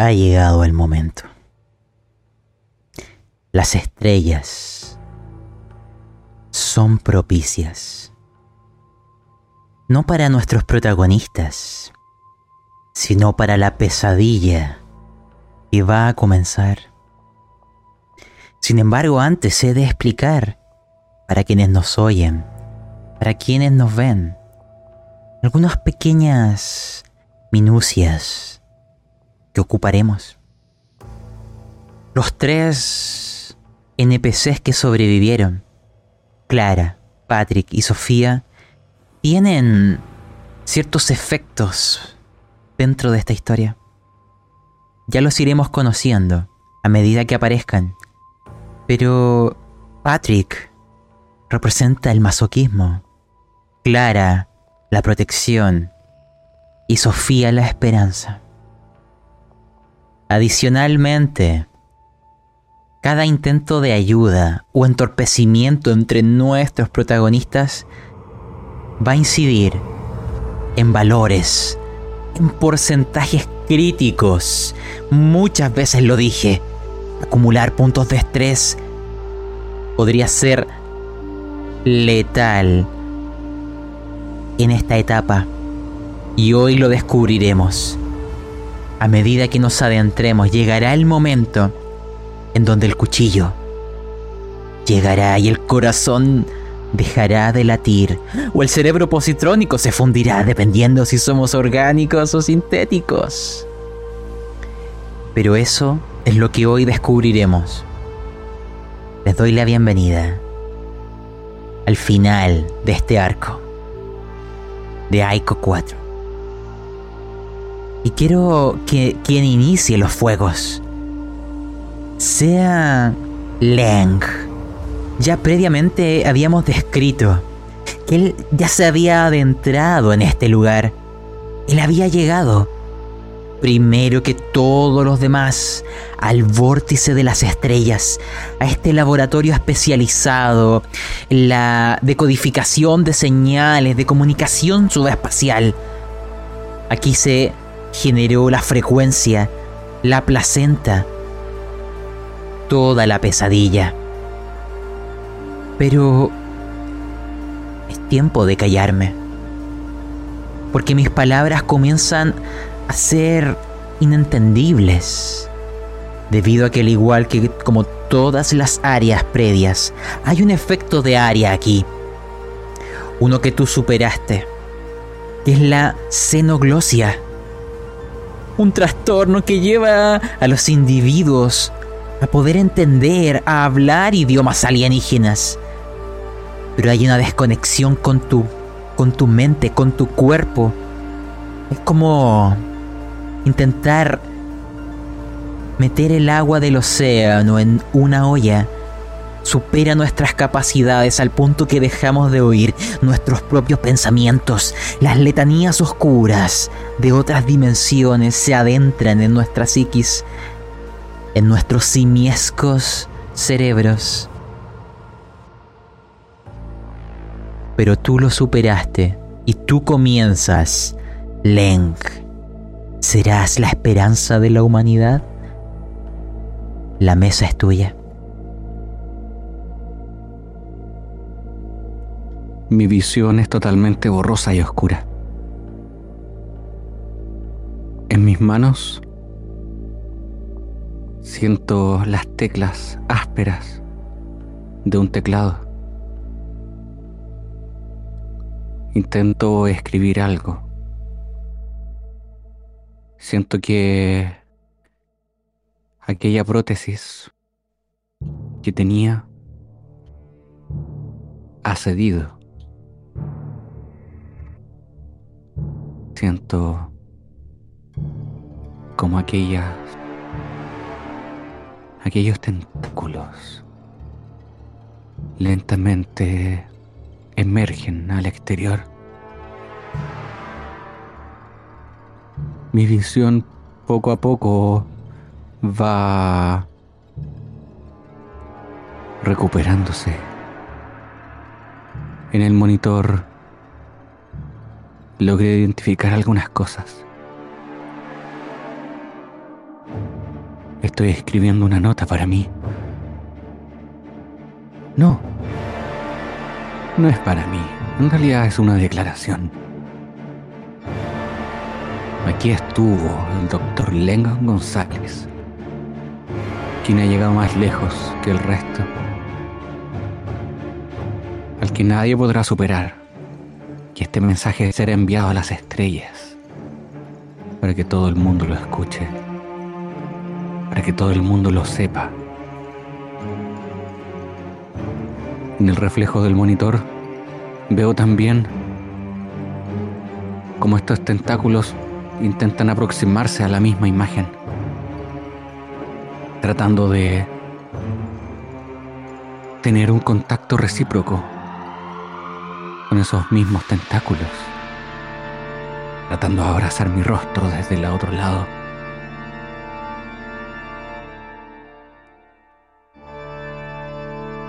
Ha llegado el momento. Las estrellas son propicias. No para nuestros protagonistas, sino para la pesadilla que va a comenzar. Sin embargo, antes he de explicar para quienes nos oyen, para quienes nos ven, algunas pequeñas minucias que ocuparemos. Los tres NPCs que sobrevivieron, Clara, Patrick y Sofía, tienen ciertos efectos dentro de esta historia. Ya los iremos conociendo a medida que aparezcan. Pero Patrick representa el masoquismo, Clara la protección y Sofía la esperanza. Adicionalmente, cada intento de ayuda o entorpecimiento entre nuestros protagonistas va a incidir en valores, en porcentajes críticos. Muchas veces lo dije, acumular puntos de estrés podría ser letal en esta etapa. Y hoy lo descubriremos. A medida que nos adentremos, llegará el momento en donde el cuchillo llegará y el corazón dejará de latir o el cerebro positrónico se fundirá dependiendo si somos orgánicos o sintéticos. Pero eso es lo que hoy descubriremos. Les doy la bienvenida al final de este arco de Aiko 4. Y quiero que quien inicie los fuegos sea Leng. Ya previamente habíamos descrito que él ya se había adentrado en este lugar. Él había llegado primero que todos los demás al vórtice de las estrellas, a este laboratorio especializado en la decodificación de señales de comunicación subespacial. Aquí se generó la frecuencia, la placenta, toda la pesadilla. Pero es tiempo de callarme, porque mis palabras comienzan a ser inentendibles, debido a que al igual que como todas las áreas previas, hay un efecto de área aquí, uno que tú superaste, que es la xenoglosia, un trastorno que lleva a los individuos a poder entender, a hablar idiomas alienígenas. Pero hay una desconexión con tu, con tu mente, con tu cuerpo. Es como intentar meter el agua del océano en una olla supera nuestras capacidades al punto que dejamos de oír nuestros propios pensamientos. Las letanías oscuras de otras dimensiones se adentran en nuestra psiquis, en nuestros simiescos cerebros. Pero tú lo superaste y tú comienzas, Leng ¿Serás la esperanza de la humanidad? La mesa es tuya. Mi visión es totalmente borrosa y oscura. En mis manos siento las teclas ásperas de un teclado. Intento escribir algo Siento que aquella prótesis que tenía ha cedido. Siento como aquellas aquellos tentáculos lentamente emergen al exterior mi visión poco a poco va recuperándose. En el monitor logré identificar algunas cosas. Estoy escribiendo una nota para mí. No. No es para mí. En realidad es una declaración. Aquí estuvo el doctor Lengon González, quien ha llegado más lejos que el resto, al que nadie podrá superar. Y este mensaje será enviado a las estrellas para que todo el mundo lo escuche, para que todo el mundo lo sepa. En el reflejo del monitor veo también como estos tentáculos intentan aproximarse a la misma imagen, tratando de tener un contacto recíproco con esos mismos tentáculos, tratando de abrazar mi rostro desde el otro lado.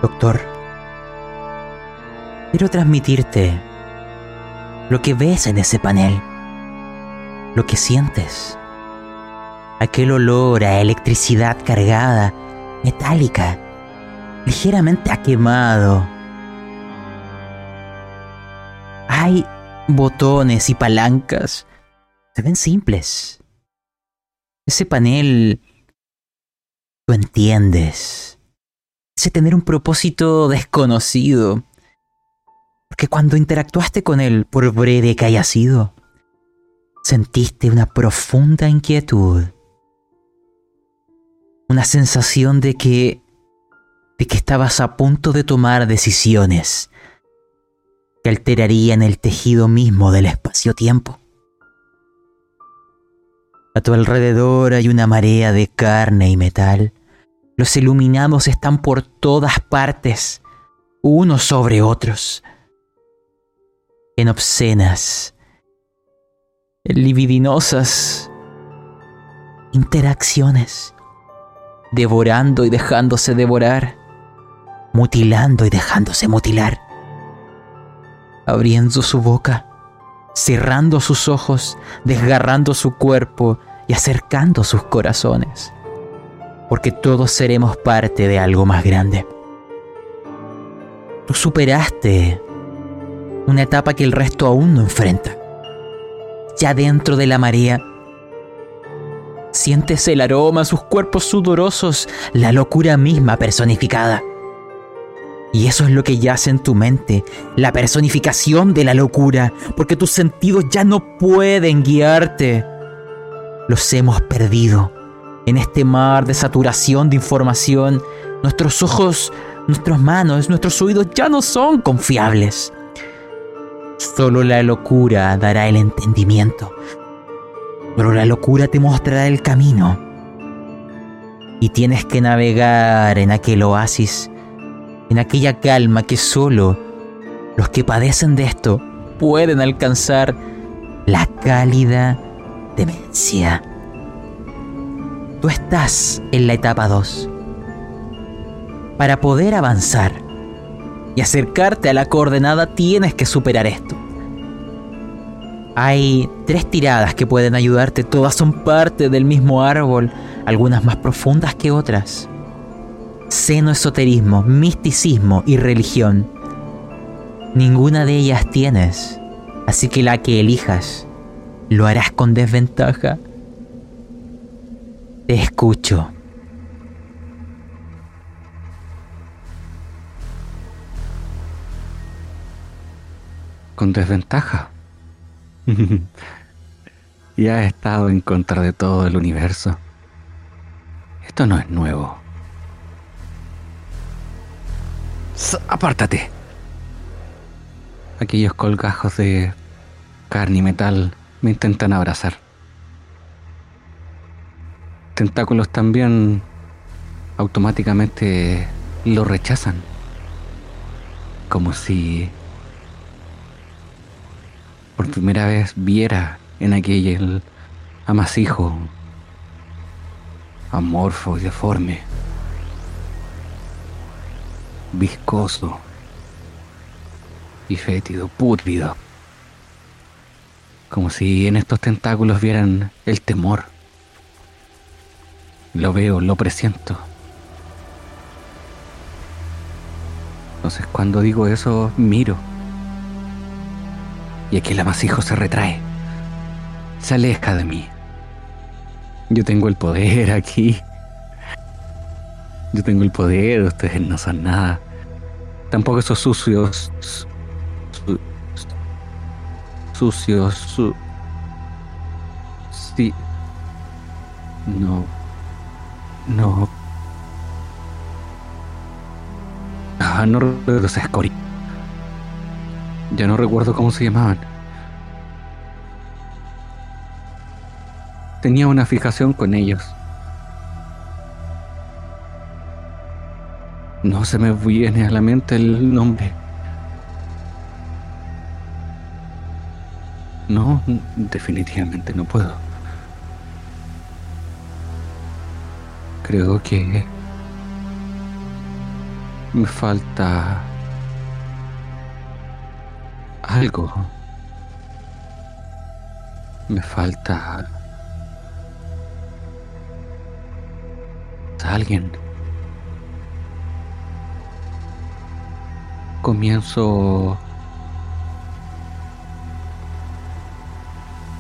Doctor, quiero transmitirte lo que ves en ese panel, lo que sientes, aquel olor a electricidad cargada, metálica, ligeramente quemado Hay botones y palancas. Se ven simples. Ese panel... Tú entiendes. Ese tener un propósito desconocido. Porque cuando interactuaste con él, por breve que haya sido, sentiste una profunda inquietud. Una sensación de que... de que estabas a punto de tomar decisiones que alterarían el tejido mismo del espacio-tiempo. A tu alrededor hay una marea de carne y metal. Los iluminados están por todas partes, unos sobre otros, en obscenas, en libidinosas interacciones, devorando y dejándose devorar, mutilando y dejándose mutilar abriendo su boca, cerrando sus ojos, desgarrando su cuerpo y acercando sus corazones, porque todos seremos parte de algo más grande. Tú superaste una etapa que el resto aún no enfrenta. Ya dentro de la marea, sientes el aroma, sus cuerpos sudorosos, la locura misma personificada. Y eso es lo que yace en tu mente, la personificación de la locura, porque tus sentidos ya no pueden guiarte. Los hemos perdido. En este mar de saturación de información, nuestros ojos, nuestras manos, nuestros oídos ya no son confiables. Solo la locura dará el entendimiento. Solo la locura te mostrará el camino. Y tienes que navegar en aquel oasis en aquella calma que solo los que padecen de esto pueden alcanzar la cálida demencia. Tú estás en la etapa 2. Para poder avanzar y acercarte a la coordenada tienes que superar esto. Hay tres tiradas que pueden ayudarte, todas son parte del mismo árbol, algunas más profundas que otras esoterismo, misticismo y religión. Ninguna de ellas tienes, así que la que elijas, ¿lo harás con desventaja? Te escucho. Con desventaja. ya he estado en contra de todo el universo. Esto no es nuevo. Apártate. Aquellos colgajos de carne y metal me intentan abrazar. Tentáculos también automáticamente lo rechazan. Como si por primera vez viera en aquel amasijo amorfo y deforme viscoso y fétido, pútrido. Como si en estos tentáculos vieran el temor. Lo veo, lo presiento. Entonces cuando digo eso, miro. Y aquí el amasijo se retrae. Se aleja de mí. Yo tengo el poder aquí. Yo tengo el poder, ustedes no son nada. Tampoco esos sucios. sucios. Su, sí. No. No. Ah, no recuerdo esa escoria. Ya no recuerdo cómo se llamaban. Tenía una fijación con ellos. No se me viene a la mente el nombre. No, definitivamente no puedo. Creo que me falta algo. Me falta alguien. Comienzo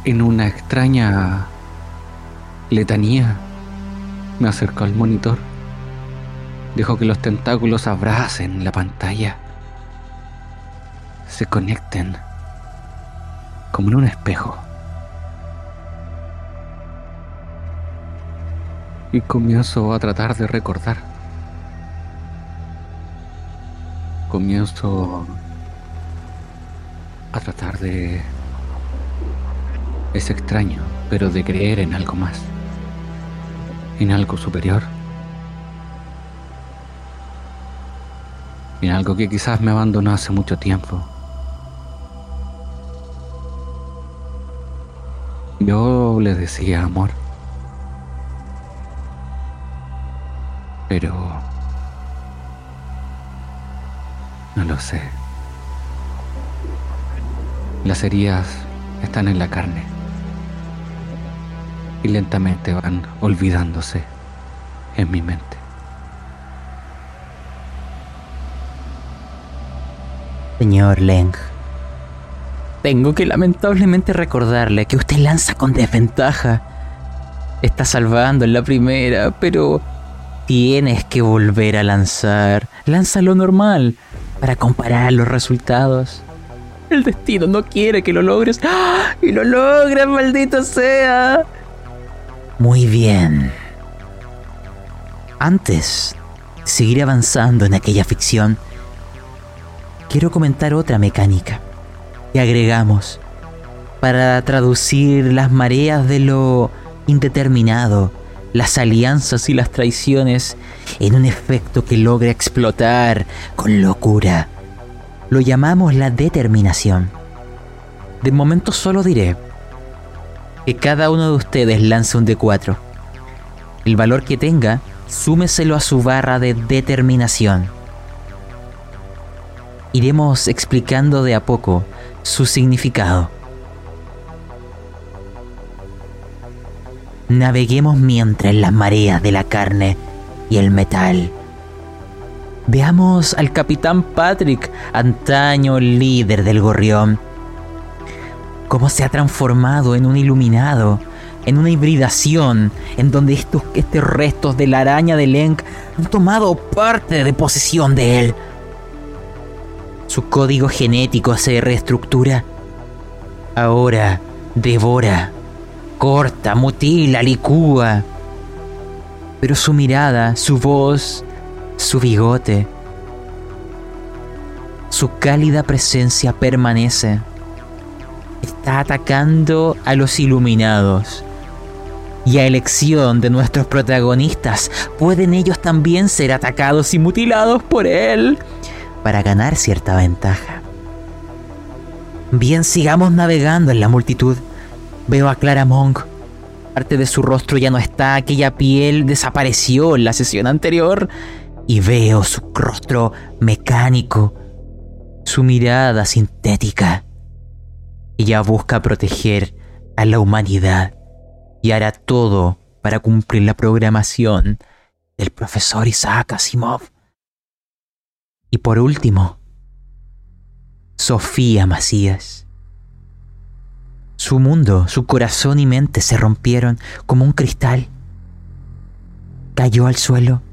en una extraña letanía. Me acerco al monitor. Dejo que los tentáculos abracen la pantalla. Se conecten como en un espejo. Y comienzo a tratar de recordar. Comienzo a tratar de... Es extraño, pero de creer en algo más. En algo superior. En algo que quizás me abandonó hace mucho tiempo. Yo le decía amor. Pero... No lo sé. Las heridas están en la carne y lentamente van olvidándose en mi mente. Señor Leng, tengo que lamentablemente recordarle que usted lanza con desventaja. Está salvando en la primera, pero tienes que volver a lanzar. Lanza lo normal para comparar los resultados. El destino no quiere que lo logres. ¡Ah! Y lo logras, maldito sea. Muy bien. Antes de seguir avanzando en aquella ficción, quiero comentar otra mecánica que agregamos para traducir las mareas de lo indeterminado, las alianzas y las traiciones en un efecto que logra explotar con locura. Lo llamamos la determinación. De momento solo diré que cada uno de ustedes lance un D4. El valor que tenga, súmeselo a su barra de determinación. Iremos explicando de a poco su significado. Naveguemos mientras en las mareas de la carne y el metal. Veamos al capitán Patrick, antaño líder del gorrión cómo se ha transformado en un iluminado, en una hibridación, en donde estos, estos restos de la araña de Lenk han tomado parte de posesión de él. Su código genético se reestructura. Ahora devora, corta, mutila, licúa. Pero su mirada, su voz, su bigote, su cálida presencia permanece está atacando a los iluminados. Y a elección de nuestros protagonistas, pueden ellos también ser atacados y mutilados por él para ganar cierta ventaja. Bien, sigamos navegando en la multitud. Veo a Clara Monk. Parte de su rostro ya no está, aquella piel desapareció en la sesión anterior. Y veo su rostro mecánico, su mirada sintética. Ella busca proteger a la humanidad y hará todo para cumplir la programación del profesor Isaac Asimov. Y por último, Sofía Macías. Su mundo, su corazón y mente se rompieron como un cristal. Cayó al suelo,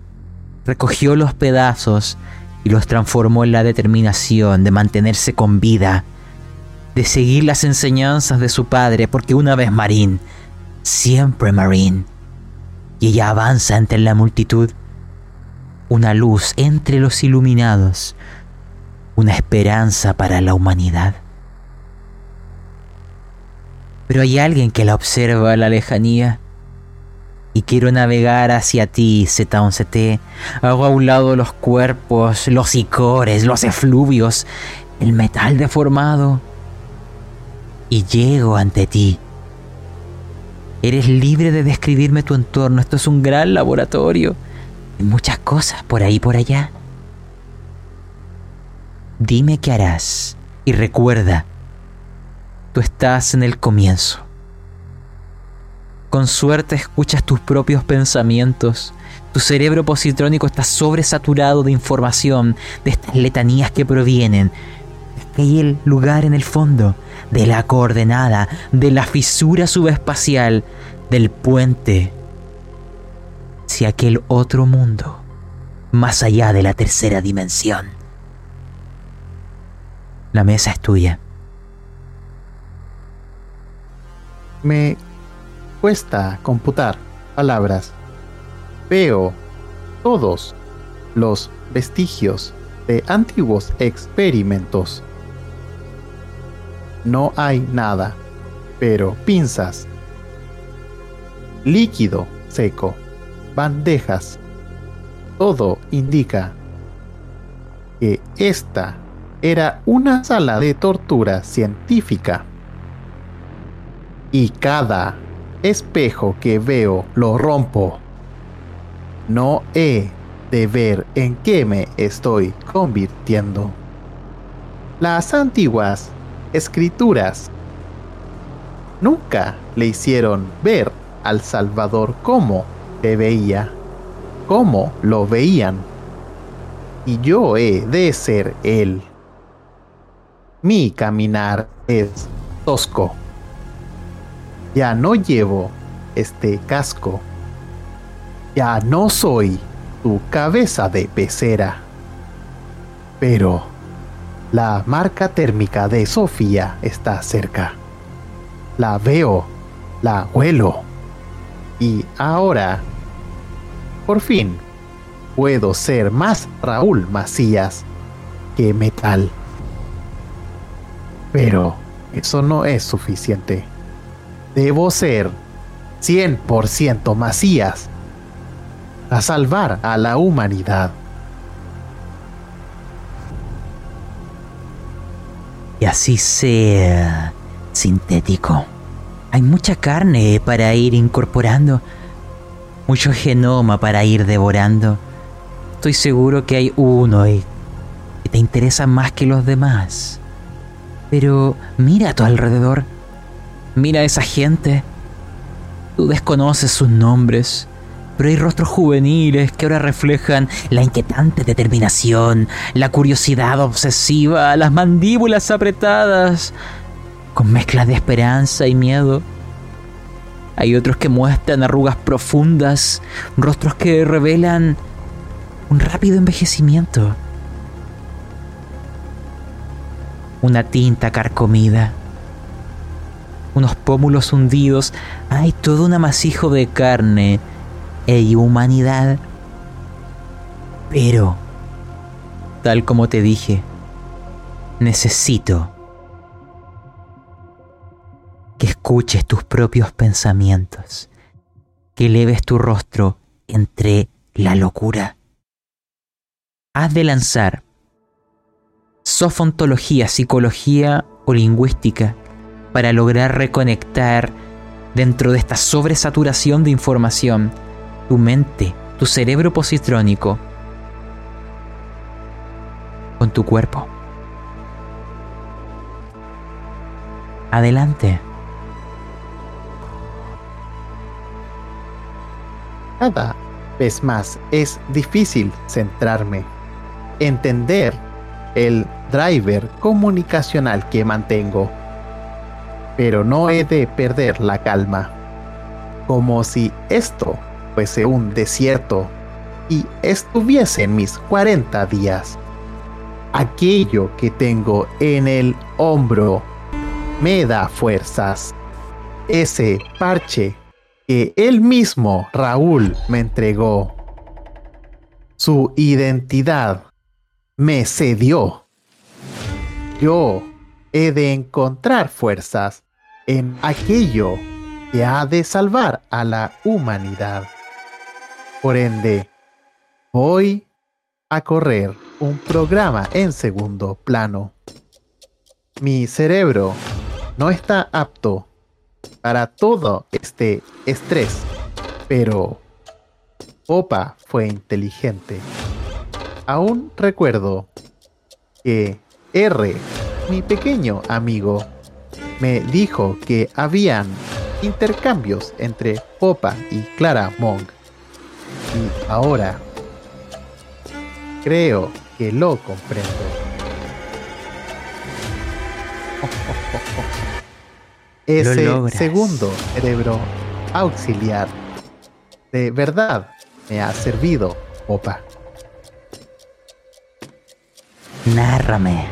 recogió los pedazos y los transformó en la determinación de mantenerse con vida, de seguir las enseñanzas de su padre, porque una vez Marín, siempre Marín, y ella avanza entre la multitud, una luz entre los iluminados, una esperanza para la humanidad. Pero hay alguien que la observa a la lejanía y quiero navegar hacia ti, Z11T. Hago a un lado los cuerpos, los icores, los efluvios, el metal deformado y llego ante ti. Eres libre de describirme tu entorno. Esto es un gran laboratorio. Hay muchas cosas por ahí por allá. Dime qué harás y recuerda, tú estás en el comienzo. Con suerte escuchas tus propios pensamientos. Tu cerebro positrónico está sobresaturado de información, de estas letanías que provienen aquel lugar en el fondo, de la coordenada, de la fisura subespacial, del puente hacia aquel otro mundo, más allá de la tercera dimensión. La mesa es tuya. Me cuesta computar palabras. Veo todos los vestigios de antiguos experimentos. No hay nada, pero pinzas, líquido seco, bandejas. Todo indica que esta era una sala de tortura científica. Y cada espejo que veo lo rompo. No he de ver en qué me estoy convirtiendo. Las antiguas escrituras nunca le hicieron ver al Salvador como te veía, como lo veían. Y yo he de ser él. Mi caminar es tosco. Ya no llevo este casco. Ya no soy tu cabeza de pecera. Pero la marca térmica de Sofía está cerca. La veo, la huelo. Y ahora, por fin, puedo ser más Raúl Macías que metal. Pero eso no es suficiente. Debo ser 100% Macías a salvar a la humanidad. Y así sea sintético. Hay mucha carne para ir incorporando, mucho genoma para ir devorando. Estoy seguro que hay uno que te interesa más que los demás. Pero mira a tu alrededor. Mira a esa gente. Tú desconoces sus nombres, pero hay rostros juveniles que ahora reflejan la inquietante determinación, la curiosidad obsesiva, las mandíbulas apretadas, con mezclas de esperanza y miedo. Hay otros que muestran arrugas profundas, rostros que revelan un rápido envejecimiento. Una tinta carcomida, unos pómulos hundidos, hay todo un amasijo de carne e humanidad. Pero, tal como te dije, necesito que escuches tus propios pensamientos, que eleves tu rostro entre la locura. Has de lanzar sofontología, psicología o lingüística para lograr reconectar dentro de esta sobresaturación de información tu mente, tu cerebro positrónico con tu cuerpo. Adelante. Cada vez más es difícil centrarme, entender el driver comunicacional que mantengo. Pero no he de perder la calma, como si esto fuese un desierto y estuviese en mis 40 días. Aquello que tengo en el hombro me da fuerzas. Ese parche que él mismo, Raúl, me entregó. Su identidad me cedió. Yo he de encontrar fuerzas en aquello que ha de salvar a la humanidad. Por ende, voy a correr un programa en segundo plano. Mi cerebro no está apto para todo este estrés, pero Opa fue inteligente. Aún recuerdo que R, mi pequeño amigo, me dijo que habían intercambios entre Popa y Clara Monk. Y ahora creo que lo comprendo. Ese segundo cerebro auxiliar de verdad me ha servido, Opa. Nárrame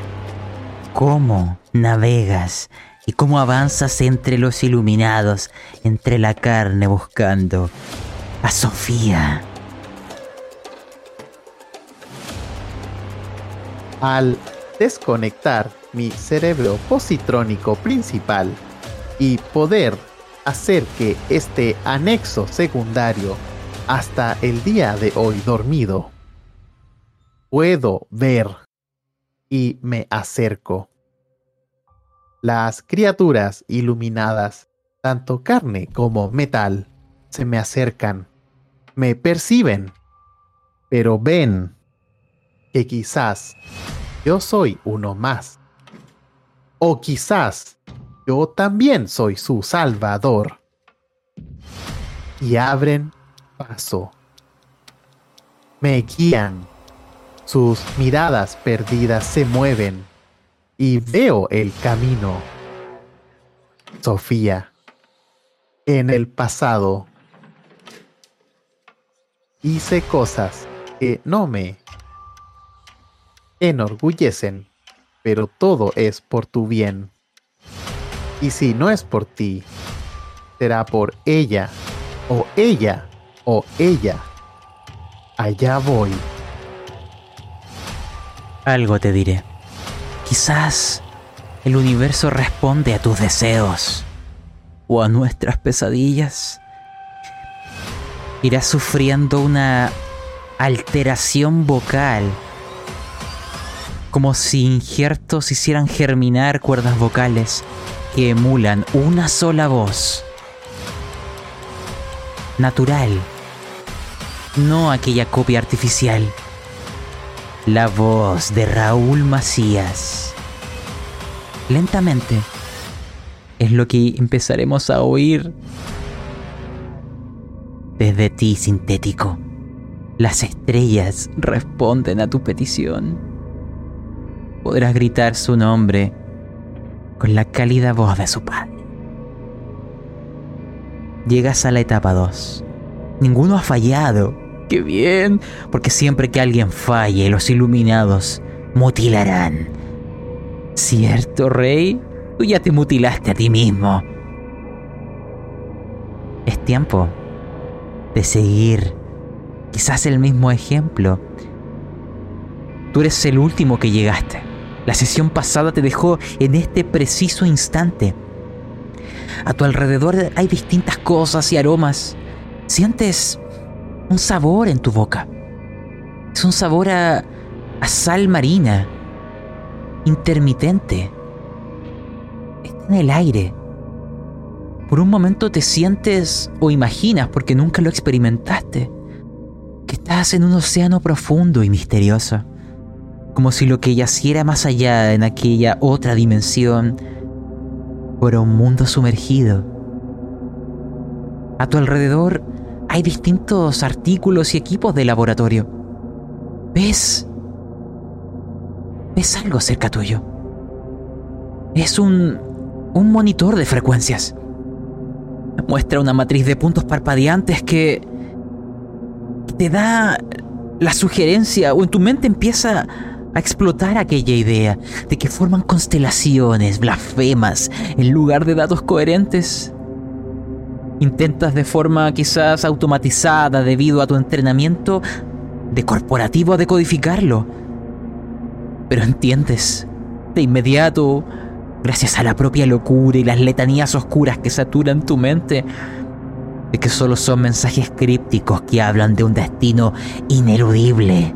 cómo navegas y cómo avanzas entre los iluminados, entre la carne buscando a Sofía. Al desconectar mi cerebro positrónico principal y poder hacer que este anexo secundario hasta el día de hoy dormido, puedo ver y me acerco. Las criaturas iluminadas, tanto carne como metal, se me acercan, me perciben, pero ven que quizás yo soy uno más. O quizás yo también soy su salvador. Y abren paso. Me guían. Sus miradas perdidas se mueven y veo el camino. Sofía, en el pasado hice cosas que no me enorgullecen, pero todo es por tu bien. Y si no es por ti, será por ella, o ella, o ella. Allá voy. Algo te diré. Quizás el universo responde a tus deseos o a nuestras pesadillas. Irás sufriendo una alteración vocal, como si injertos hicieran germinar cuerdas vocales que emulan una sola voz. Natural, no aquella copia artificial. La voz de Raúl Macías. Lentamente es lo que empezaremos a oír desde ti, sintético. Las estrellas responden a tu petición. Podrás gritar su nombre con la cálida voz de su padre. Llegas a la etapa 2. Ninguno ha fallado Qué bien, porque siempre que alguien falle, los iluminados mutilarán. ¿Cierto, Rey? Tú ya te mutilaste a ti mismo. Es tiempo de seguir quizás el mismo ejemplo. Tú eres el último que llegaste. La sesión pasada te dejó en este preciso instante. A tu alrededor hay distintas cosas y aromas. Sientes un sabor en tu boca. Es un sabor a, sal marina, intermitente. Está en el aire. Por un momento te sientes o imaginas, porque nunca lo experimentaste, que estás en un océano profundo y misterioso, como si lo que yaciera más allá en aquella otra dimensión fuera un mundo sumergido. A tu alrededor hay distintos artículos y equipos de laboratorio. ¿Ves? ¿Ves algo cerca tuyo? Es un... un monitor de frecuencias. Muestra una matriz de puntos parpadeantes que... te da la sugerencia o en tu mente empieza a explotar aquella idea de que forman constelaciones blasfemas en lugar de datos coherentes. Intentas de forma quizás automatizada debido a tu entrenamiento de corporativo decodificarlo. Pero entiendes, de inmediato, gracias a la propia locura y las letanías oscuras que saturan tu mente, de que solo son mensajes crípticos que hablan de un destino ineludible.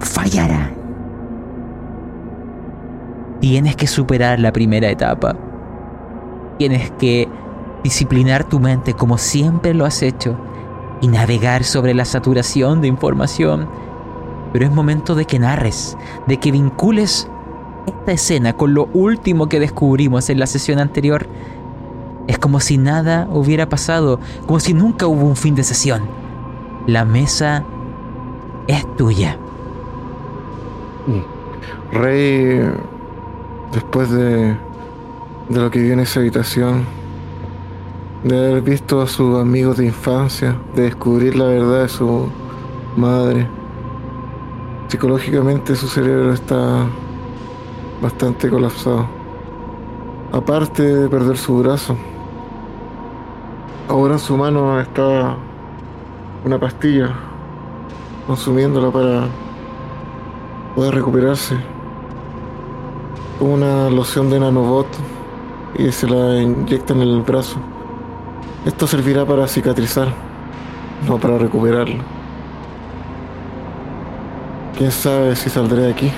Fallará. Tienes que superar la primera etapa. Tienes que disciplinar tu mente como siempre lo has hecho y navegar sobre la saturación de información. Pero es momento de que narres, de que vincules esta escena con lo último que descubrimos en la sesión anterior. Es como si nada hubiera pasado, como si nunca hubo un fin de sesión. La mesa es tuya. Rey, después de, de lo que vio en esa habitación, de haber visto a sus amigos de infancia, de descubrir la verdad de su madre, psicológicamente su cerebro está bastante colapsado. Aparte de perder su brazo, ahora en su mano está una pastilla, consumiéndola para poder recuperarse. Una loción de nanobot y se la inyecta en el brazo. Esto servirá para cicatrizar, no para recuperarlo. Quién sabe si saldré de aquí.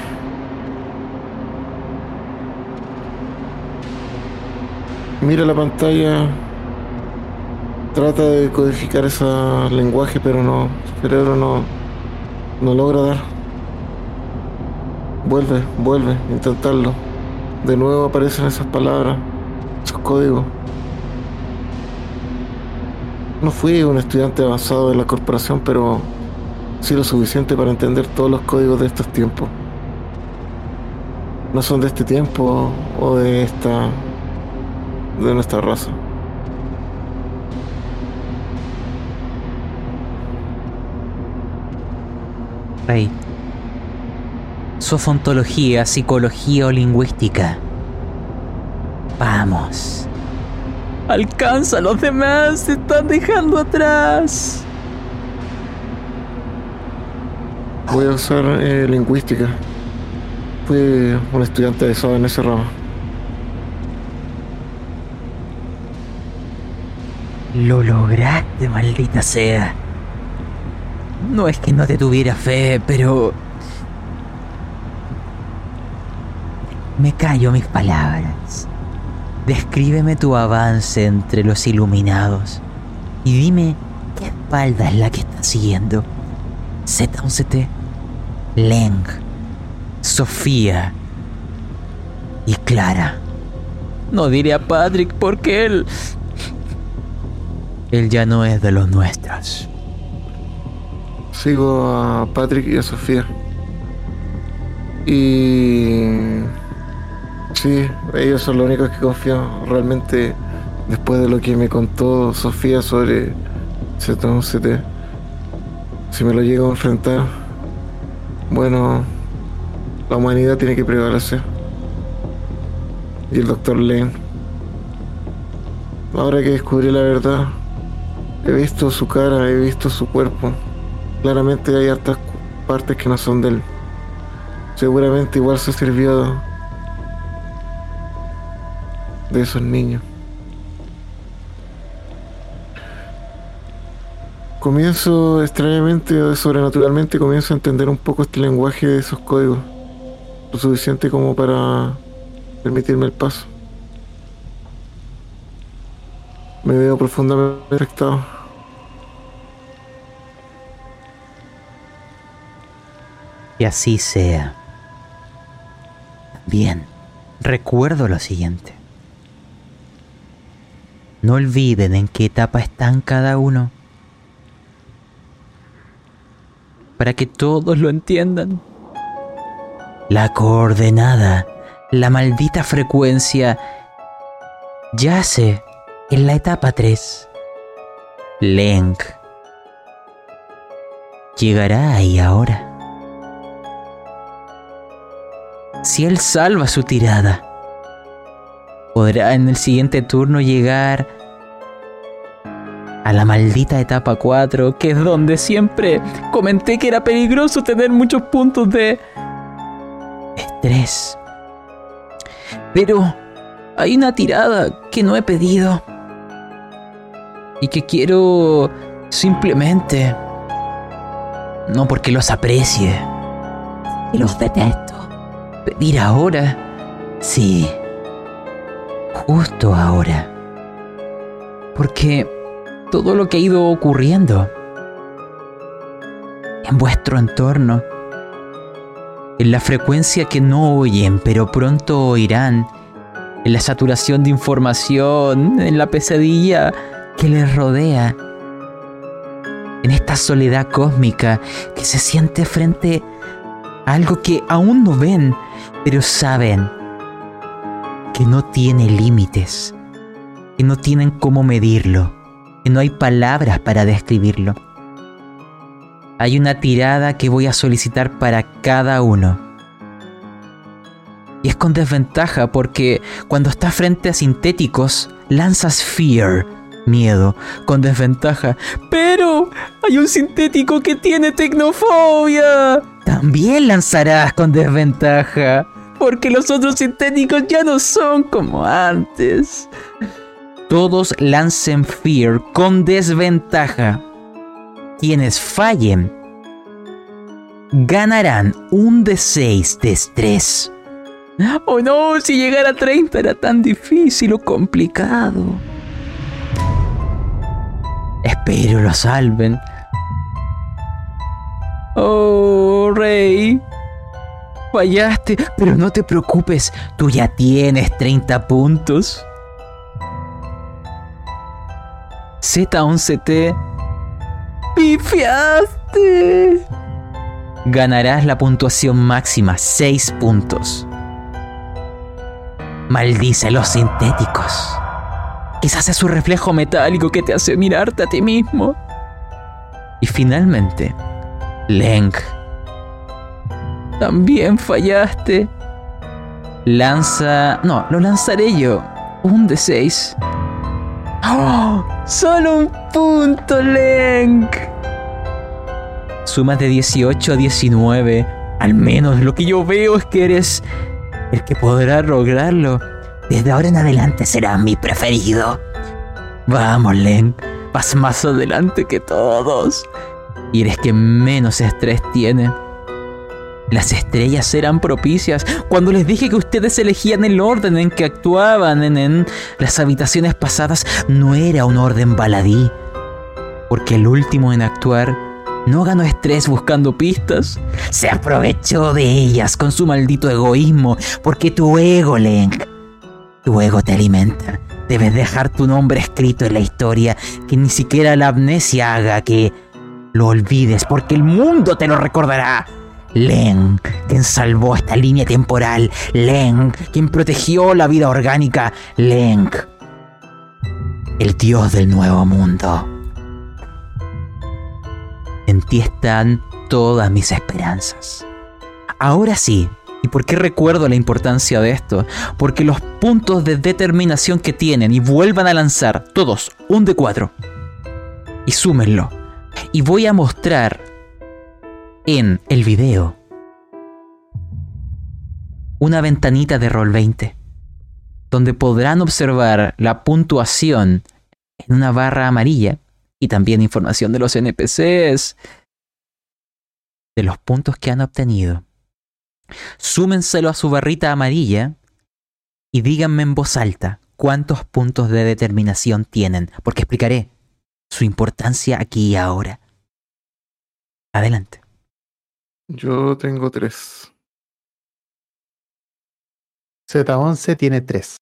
Mira la pantalla. Trata de codificar ese lenguaje, pero no. Su cerebro no. No logra dar. Vuelve, vuelve, intentarlo. De nuevo aparecen esas palabras, esos códigos. No fui un estudiante avanzado de la corporación, pero sí lo suficiente para entender todos los códigos de estos tiempos. No son de este tiempo o de esta. de nuestra raza. Rey. Sofontología, psicología o lingüística. Vamos. Alcanza a los demás, se están dejando atrás. Voy a usar eh, lingüística. Fui un estudiante de eso en ese ramo. Lo lograste, maldita sea. No es que no te tuviera fe, pero... Me callo mis palabras. Descríbeme tu avance entre los iluminados y dime qué espalda es la que estás siguiendo. Z11T, Leng, Sofía y Clara. No diré a Patrick porque él... Él ya no es de los nuestros. Sigo a Patrick y a Sofía. Y... Sí, ellos son los únicos que confío realmente después de lo que me contó Sofía sobre Z11T. Si me lo llego a enfrentar, bueno, la humanidad tiene que prevalecer. Y el doctor Lane. Ahora que descubrí la verdad, he visto su cara, he visto su cuerpo. Claramente hay hartas partes que no son de él. Seguramente igual se sirvió de esos niños. Comienzo extrañamente o sobrenaturalmente comienzo a entender un poco este lenguaje de esos códigos. Lo suficiente como para permitirme el paso. Me veo profundamente afectado. Y así sea. Bien, recuerdo lo siguiente. No olviden en qué etapa están cada uno. Para que todos lo entiendan. La coordenada, la maldita frecuencia, yace en la etapa 3. Lenk llegará ahí ahora. Si él salva su tirada, podrá en el siguiente turno llegar a la maldita etapa 4, que es donde siempre comenté que era peligroso tener muchos puntos de estrés. Pero hay una tirada que no he pedido y que quiero simplemente, no porque los aprecie, y los detesto, pedir ahora, sí, justo ahora. Porque todo lo que ha ido ocurriendo en vuestro entorno, en la frecuencia que no oyen, pero pronto oirán, en la saturación de información, en la pesadilla que les rodea, en esta soledad cósmica que se siente frente a algo que aún no ven, pero saben que no tiene límites, que no tienen cómo medirlo, que no hay palabras para describirlo. Hay una tirada que voy a solicitar para cada uno. Y es con desventaja porque cuando estás frente a sintéticos, lanzas fear, miedo, con desventaja. Pero hay un sintético que tiene tecnofobia. También lanzarás con desventaja. Porque los otros sintéticos ya no son como antes. Todos lancen Fear con desventaja. Quienes fallen ganarán un D6 de estrés. Oh no, si llegar a 30 era tan difícil o complicado. Espero lo salven. Oh, Rey. Fallaste, pero no te preocupes, tú ya tienes 30 puntos. Z11T. ¡Pifiaste! Ganarás la puntuación máxima, 6 puntos. Maldice los sintéticos. Quizás es su reflejo metálico que te hace mirarte a ti mismo. Y finalmente, Lenk. También fallaste. Lanza... No, lo lanzaré yo. Un de 6. ¡Oh! Solo un punto, Lenk. Sumas de 18 a 19. Al menos lo que yo veo es que eres el que podrá lograrlo. Desde ahora en adelante será mi preferido. Vamos, Len. Vas más adelante que todos. Y eres que menos estrés tiene. Las estrellas eran propicias cuando les dije que ustedes elegían el orden en que actuaban en, en las habitaciones pasadas. No era un orden baladí. Porque el último en actuar no ganó estrés buscando pistas. Se aprovechó de ellas con su maldito egoísmo. Porque tu ego, Lenk, tu ego te alimenta. Debes dejar tu nombre escrito en la historia, que ni siquiera la amnesia haga que lo olvides, porque el mundo te lo recordará. Len, quien salvó esta línea temporal. Len, quien protegió la vida orgánica. Len, el dios del nuevo mundo. En ti están todas mis esperanzas. Ahora sí, ¿y por qué recuerdo la importancia de esto? Porque los puntos de determinación que tienen y vuelvan a lanzar todos un de cuatro y súmenlo. Y voy a mostrar en el video una ventanita de Roll 20 donde podrán observar la puntuación en una barra amarilla y también información de los NPCs, de los puntos que han obtenido. Súmenselo a su barrita amarilla y díganme en voz alta cuántos puntos de determinación tienen, porque explicaré su importancia aquí y ahora. Adelante. Yo tengo tres. Z11 tiene 3.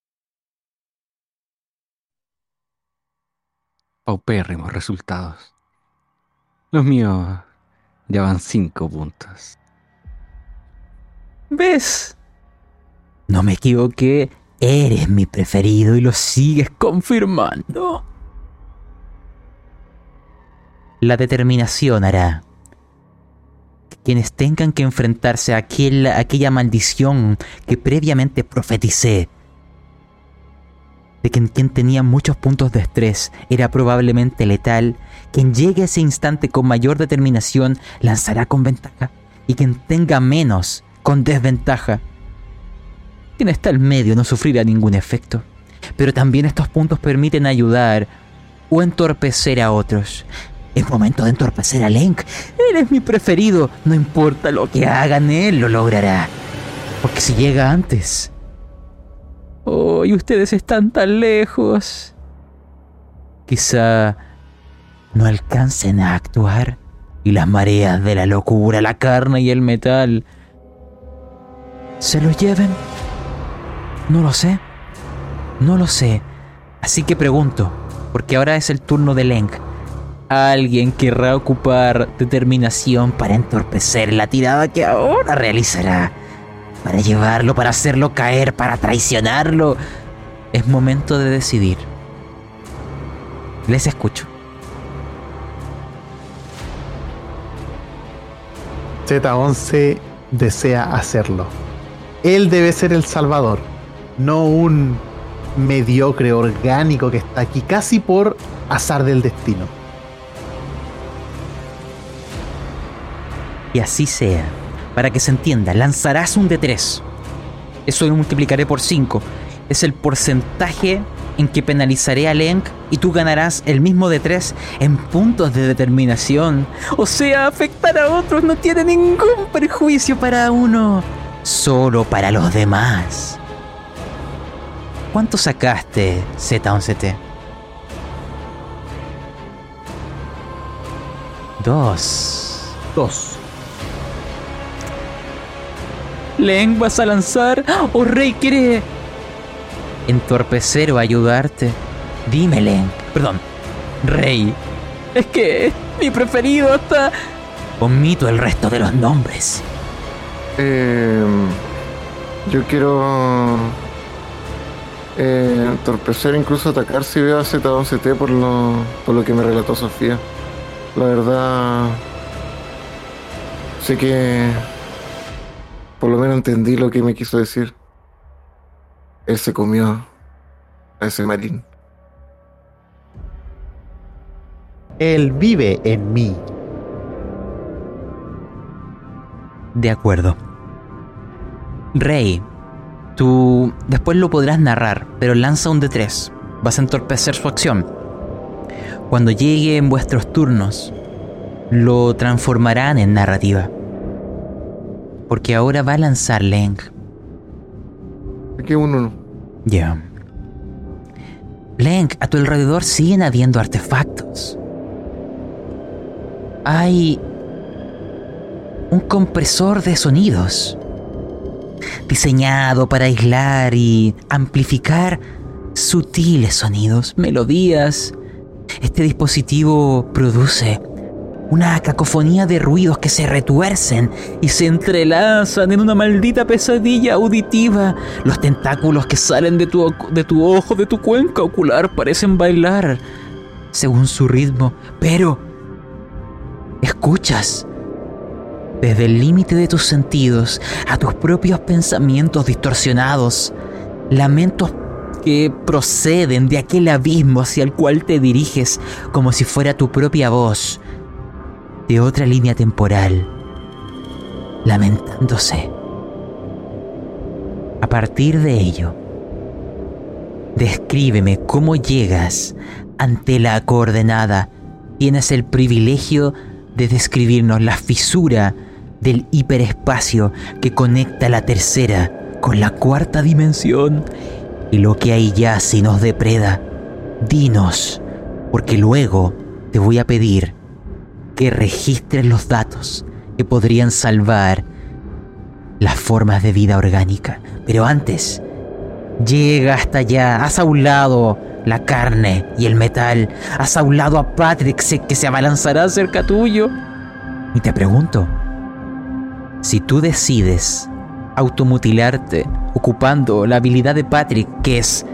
paupérrimos resultados. Los míos ya van cinco puntos. ¿Ves? No me equivoqué. Eres mi preferido y lo sigues confirmando. La determinación hará quienes tengan que enfrentarse a, aquel, a aquella maldición que previamente profeticé de quien tenía muchos puntos de estrés era probablemente letal, quien llegue a ese instante con mayor determinación lanzará con ventaja y quien tenga menos con desventaja. Quien está al medio no sufrirá ningún efecto, pero también estos puntos permiten ayudar o entorpecer a otros. Es momento de entorpecer a Link. Él es mi preferido. No importa lo que hagan, él lo logrará. Porque si llega antes, Oh, y ustedes están tan lejos. Quizá no alcancen a actuar y las mareas de la locura, la carne y el metal se los lleven. No lo sé. No lo sé. Así que pregunto, porque ahora es el turno de Lenk. ¿Alguien querrá ocupar determinación para entorpecer la tirada que ahora realizará? para llevarlo, para hacerlo caer, para traicionarlo. Es momento de decidir. Les escucho. Z11 desea hacerlo. Él debe ser el salvador, no un mediocre orgánico que está aquí casi por azar del destino. que así sea. Para que se entienda, lanzarás un de 3. Eso lo multiplicaré por 5. Es el porcentaje en que penalizaré a Lenk y tú ganarás el mismo de 3 en puntos de determinación. O sea, afectar a otros no tiene ningún perjuicio para uno, solo para los demás. ¿Cuánto sacaste, Z11T? 2. 2 lenguas a lanzar. Oh rey, ¿quiere entorpecer o ayudarte? Dime, Len. Perdón, rey. Es que mi preferido está... Omito el resto de los nombres. Eh, yo quiero eh, entorpecer, incluso atacar si veo a Z11T por lo, por lo que me relató Sofía. La verdad, sé que por lo menos entendí lo que me quiso decir. Él se comió a ese marín. Él vive en mí. De acuerdo. Rey, tú después lo podrás narrar, pero lanza un D3. Vas a entorpecer su acción. Cuando lleguen vuestros turnos, lo transformarán en narrativa. Porque ahora va a lanzar Leng. Aquí uno. Ya. Leng, a tu alrededor siguen habiendo artefactos. Hay un compresor de sonidos diseñado para aislar y amplificar sutiles sonidos, melodías. Este dispositivo produce una cacofonía de ruidos que se retuercen y se entrelazan en una maldita pesadilla auditiva. Los tentáculos que salen de tu, de tu ojo, de tu cuenca ocular, parecen bailar según su ritmo. Pero, escuchas desde el límite de tus sentidos a tus propios pensamientos distorsionados, lamentos que proceden de aquel abismo hacia el cual te diriges como si fuera tu propia voz de otra línea temporal, lamentándose. A partir de ello, descríbeme cómo llegas ante la coordenada. Tienes el privilegio de describirnos la fisura del hiperespacio que conecta la tercera con la cuarta dimensión y lo que hay ya si nos depreda. Dinos, porque luego te voy a pedir que registres los datos que podrían salvar las formas de vida orgánica. Pero antes, llega hasta allá, haz a un lado la carne y el metal. Has aulado a Patrick que se abalanzará cerca tuyo. Y te pregunto, si tú decides automutilarte ocupando la habilidad de Patrick, que es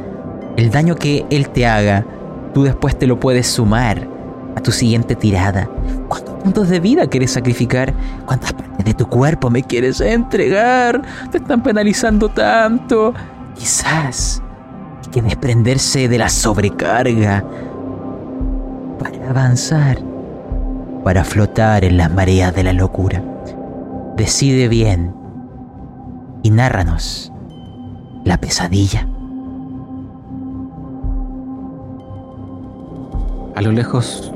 el daño que él te haga, tú después te lo puedes sumar a tu siguiente tirada. ¿Cuántos puntos de vida quieres sacrificar? ¿Cuántas partes de tu cuerpo me quieres entregar? Te están penalizando tanto. Quizás hay que desprenderse de la sobrecarga para avanzar, para flotar en las mareas de la locura. Decide bien y nárranos la pesadilla. A lo lejos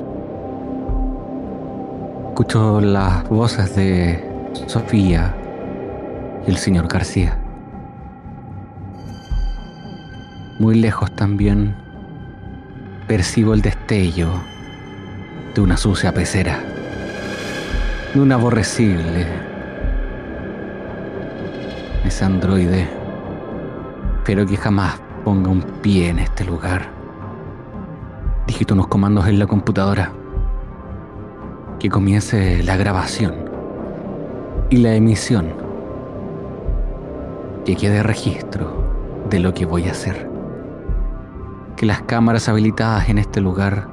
escucho las voces de Sofía y el señor García. Muy lejos también percibo el destello de una sucia pecera, de un aborrecible, ese androide, pero que jamás ponga un pie en este lugar. Digito unos comandos en la computadora que comience la grabación y la emisión, que quede registro de lo que voy a hacer. Que las cámaras habilitadas en este lugar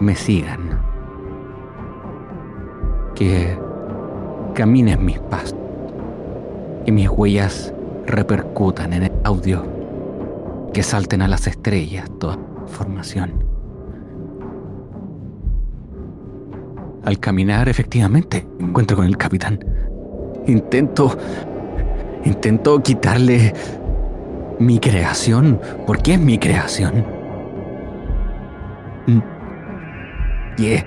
me sigan. Que caminen mis pasos. Que mis huellas repercutan en el audio. Que salten a las estrellas toda información. Al caminar, efectivamente, me encuentro con el capitán. Intento. Intento quitarle mi creación, porque es mi creación. ¿Qué?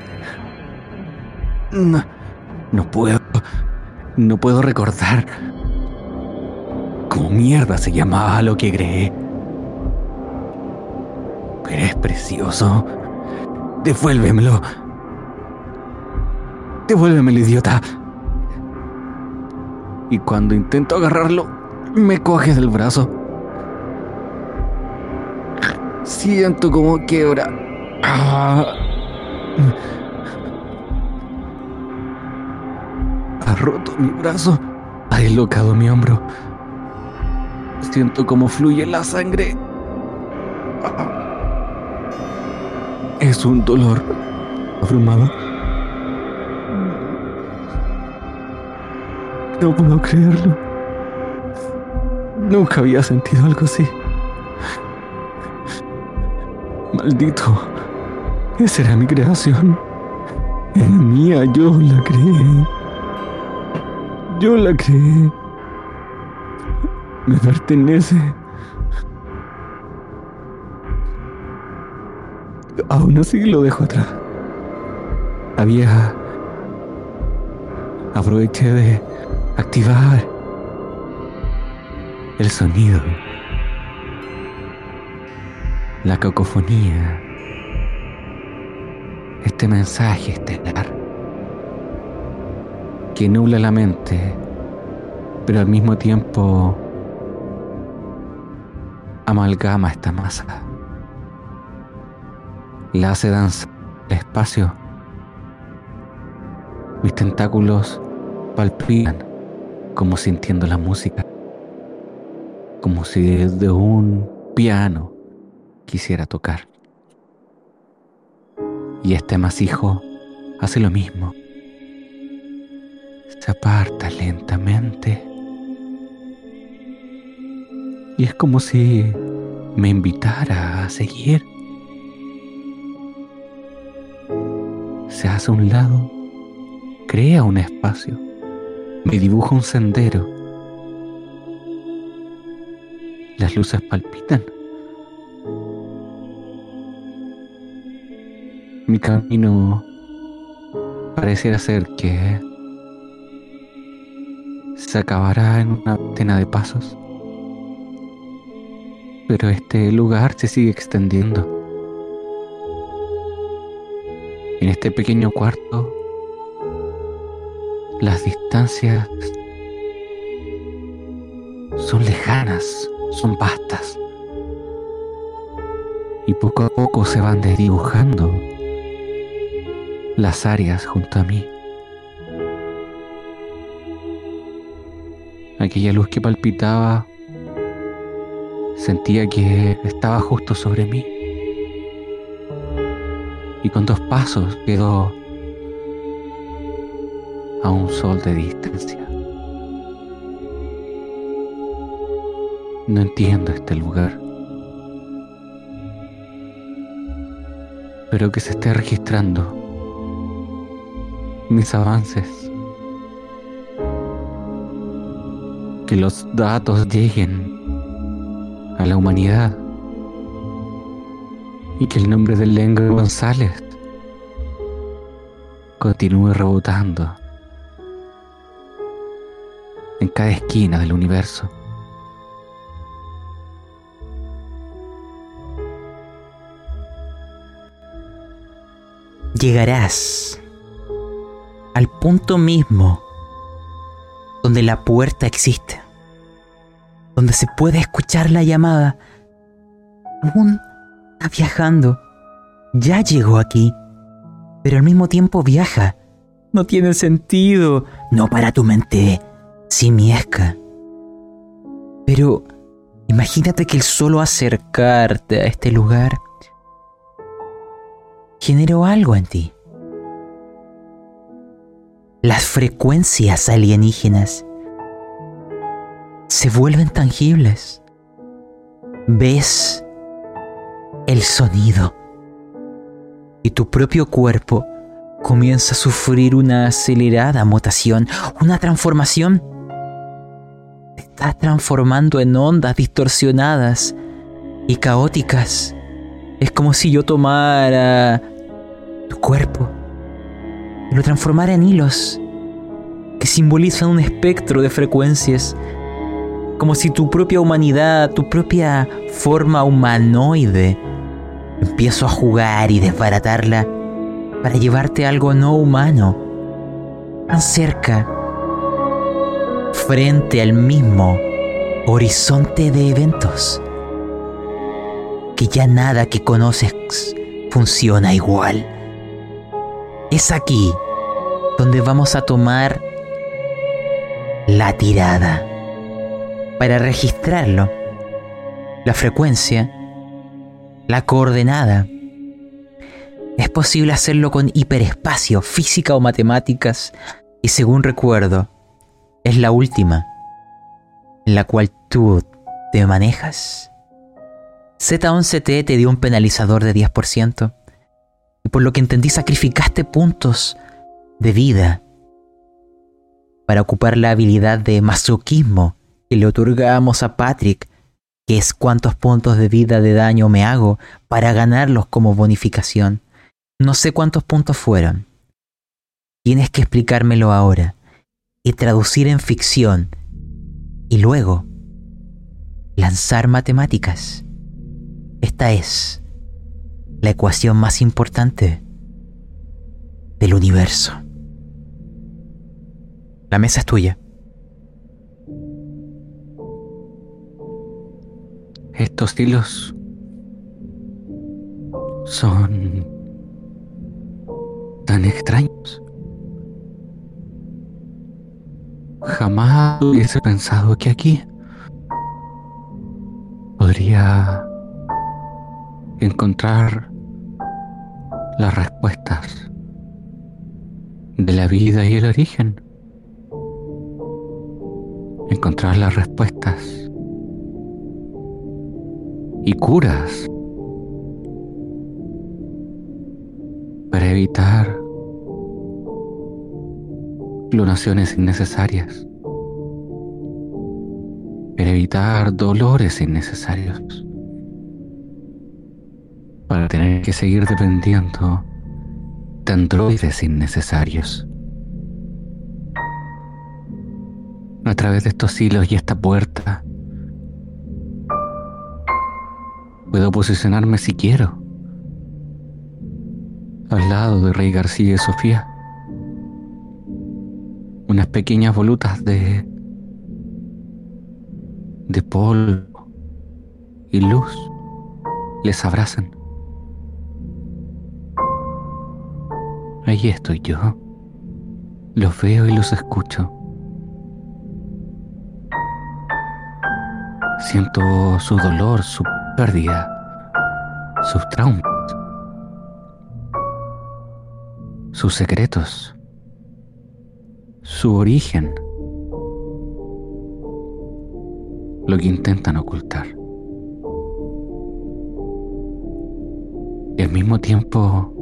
No, no puedo. No puedo recordar. ¿Cómo mierda se llamaba lo que creé? Pero es precioso. Devuélvemelo. Devuélvemelo, idiota. Y cuando intento agarrarlo, me coge del brazo. Siento como quiebra. Ah. Ha roto mi brazo. Ha deslocado mi hombro. Siento como fluye la sangre. Es un dolor abrumado. No puedo creerlo. Nunca había sentido algo así. Maldito. Esa era mi creación. Era mía, yo la creé. Yo la creé. Me pertenece. Aún así lo dejo atrás. Había... Aproveché de activar el sonido, la cacofonía, este mensaje estelar que nubla la mente, pero al mismo tiempo amalgama esta masa, la hace danzar el espacio. Mis tentáculos palpitan como sintiendo la música, como si desde un piano quisiera tocar. Y este masijo hace lo mismo. Se aparta lentamente. Y es como si me invitara a seguir. Se hace a un lado, crea un espacio me dibuja un sendero. Las luces palpitan. Mi camino pareciera ser que se acabará en una antena de pasos. Pero este lugar se sigue extendiendo. En este pequeño cuarto las distancias son lejanas, son vastas. Y poco a poco se van desdibujando las áreas junto a mí. Aquella luz que palpitaba sentía que estaba justo sobre mí. Y con dos pasos quedó a un sol de distancia. No entiendo este lugar. Pero que se esté registrando mis avances. Que los datos lleguen a la humanidad. Y que el nombre del Lengo González continúe rebotando cada esquina del universo. Llegarás al punto mismo donde la puerta existe, donde se puede escuchar la llamada. Aún está viajando, ya llegó aquí, pero al mismo tiempo viaja. No tiene sentido, no para tu mente simiesca. Pero imagínate que el solo acercarte a este lugar generó algo en ti. Las frecuencias alienígenas se vuelven tangibles. Ves el sonido y tu propio cuerpo comienza a sufrir una acelerada mutación, una transformación estás transformando en ondas distorsionadas y caóticas. Es como si yo tomara tu cuerpo y lo transformara en hilos que simbolizan un espectro de frecuencias. Como si tu propia humanidad, tu propia forma humanoide, empiezo a jugar y desbaratarla para llevarte algo no humano, tan cerca frente al mismo horizonte de eventos, que ya nada que conoces funciona igual. Es aquí donde vamos a tomar la tirada para registrarlo, la frecuencia, la coordenada. Es posible hacerlo con hiperespacio, física o matemáticas, y según recuerdo, es la última en la cual tú te manejas. Z11T te dio un penalizador de 10% y por lo que entendí sacrificaste puntos de vida para ocupar la habilidad de masoquismo que le otorgamos a Patrick, que es cuántos puntos de vida de daño me hago para ganarlos como bonificación. No sé cuántos puntos fueron. Tienes que explicármelo ahora y traducir en ficción y luego lanzar matemáticas. Esta es la ecuación más importante del universo. La mesa es tuya. Estos hilos son tan extraños. Jamás hubiese pensado que aquí podría encontrar las respuestas de la vida y el origen. Encontrar las respuestas y curas para evitar clonaciones innecesarias, para evitar dolores innecesarios, para tener que seguir dependiendo de androides innecesarios. A través de estos hilos y esta puerta, puedo posicionarme si quiero, al lado de Rey García y Sofía unas pequeñas volutas de de polvo y luz les abrazan. Ahí estoy yo. Los veo y los escucho. Siento su dolor, su pérdida, sus traumas, sus secretos, su origen, lo que intentan ocultar. Y al mismo tiempo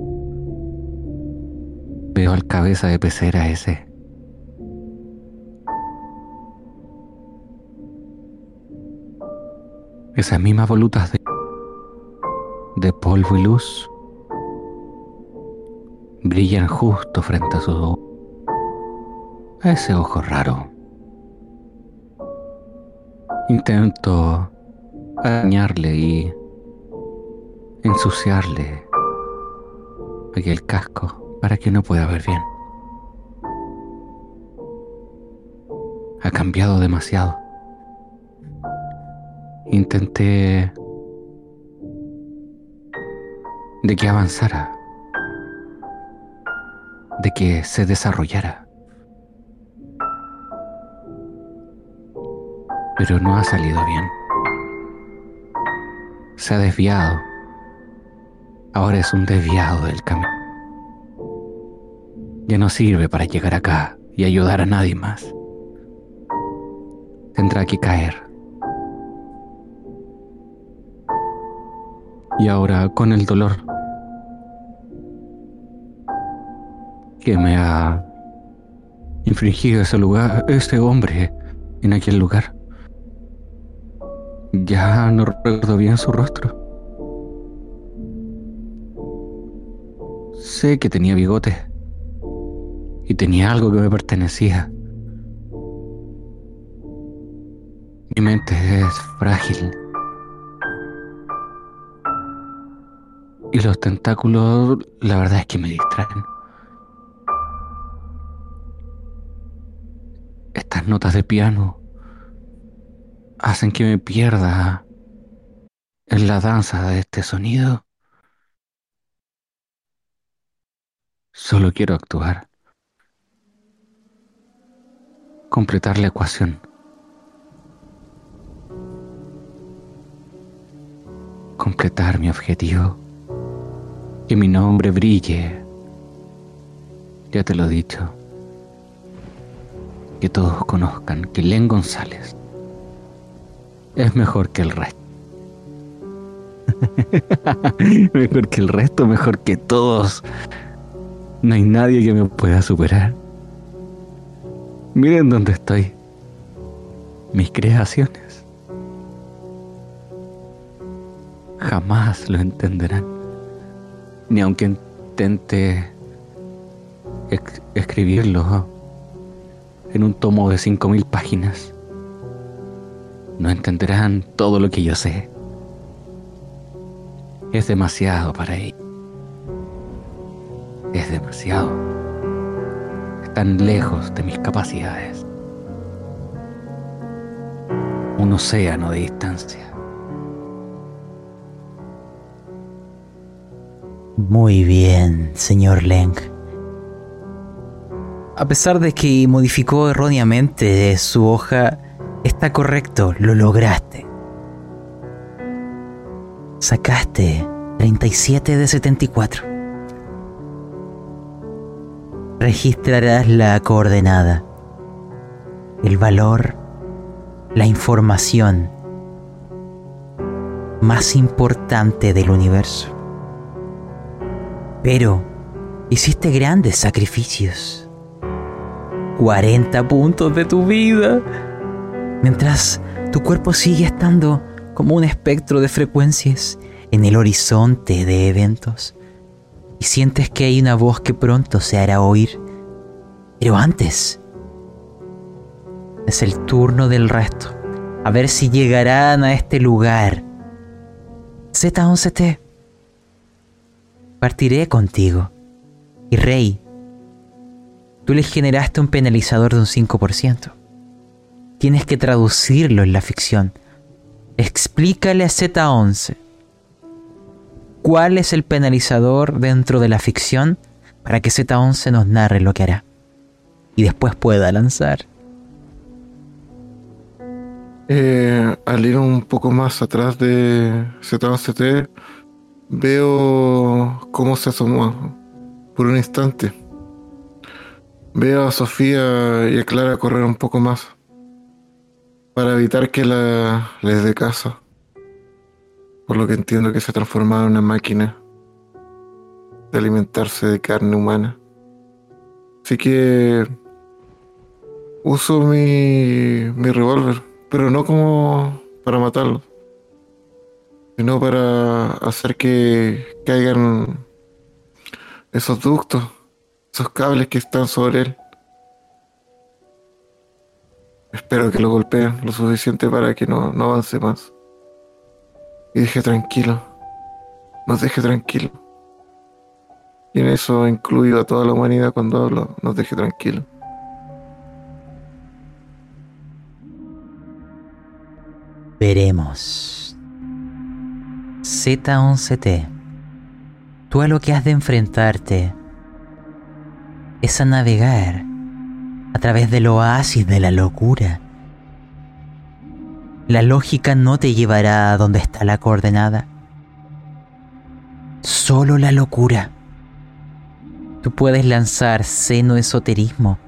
veo al cabeza de pecera ese. Esas mismas volutas de, de polvo y luz brillan justo frente a su ojo. A ese ojo raro. Intento arañarle y ensuciarle aquel casco para que no pueda ver bien. Ha cambiado demasiado. Intenté de que avanzara, de que se desarrollara. Pero no ha salido bien. Se ha desviado. Ahora es un desviado del camino. Ya no sirve para llegar acá y ayudar a nadie más. Tendrá que caer. Y ahora con el dolor que me ha infringido ese lugar, ese hombre en aquel lugar. Ya no recuerdo bien su rostro. Sé que tenía bigote y tenía algo que me pertenecía. Mi mente es frágil. Y los tentáculos, la verdad es que me distraen. Estas notas de piano hacen que me pierda en la danza de este sonido. Solo quiero actuar. Completar la ecuación. Completar mi objetivo. Que mi nombre brille. Ya te lo he dicho. Que todos conozcan que Len González es mejor que el resto. mejor que el resto, mejor que todos. No hay nadie que me pueda superar. Miren dónde estoy. Mis creaciones. Jamás lo entenderán. Ni aunque intente escribirlo en un tomo de 5.000 páginas no entenderán todo lo que yo sé. Es demasiado para ellos. Es demasiado. Están lejos de mis capacidades. Un océano de distancia. Muy bien, señor Leng. A pesar de que modificó erróneamente su hoja, Está correcto, lo lograste. Sacaste 37 de 74. Registrarás la coordenada, el valor, la información más importante del universo. Pero hiciste grandes sacrificios. 40 puntos de tu vida mientras tu cuerpo sigue estando como un espectro de frecuencias en el horizonte de eventos y sientes que hay una voz que pronto se hará oír. Pero antes es el turno del resto. A ver si llegarán a este lugar. Z11T. Partiré contigo. Y Rey, tú le generaste un penalizador de un 5% tienes que traducirlo en la ficción. Explícale a Z11 cuál es el penalizador dentro de la ficción para que Z11 nos narre lo que hará y después pueda lanzar. Eh, al ir un poco más atrás de Z11T, veo cómo se asomó por un instante. Veo a Sofía y a Clara correr un poco más para evitar que la les dé casa. Por lo que entiendo que se ha transformado en una máquina de alimentarse de carne humana. Así que uso mi, mi revólver, pero no como para matarlo, sino para hacer que caigan esos ductos, esos cables que están sobre él. Espero que lo golpeen lo suficiente para que no, no avance más. Y deje tranquilo. Nos deje tranquilo. Y en eso incluido a toda la humanidad cuando hablo, nos deje tranquilo. Veremos. Z11T. Tú a lo que has de enfrentarte es a navegar a través del oasis de la locura. La lógica no te llevará a donde está la coordenada. Solo la locura. Tú puedes lanzar seno esoterismo.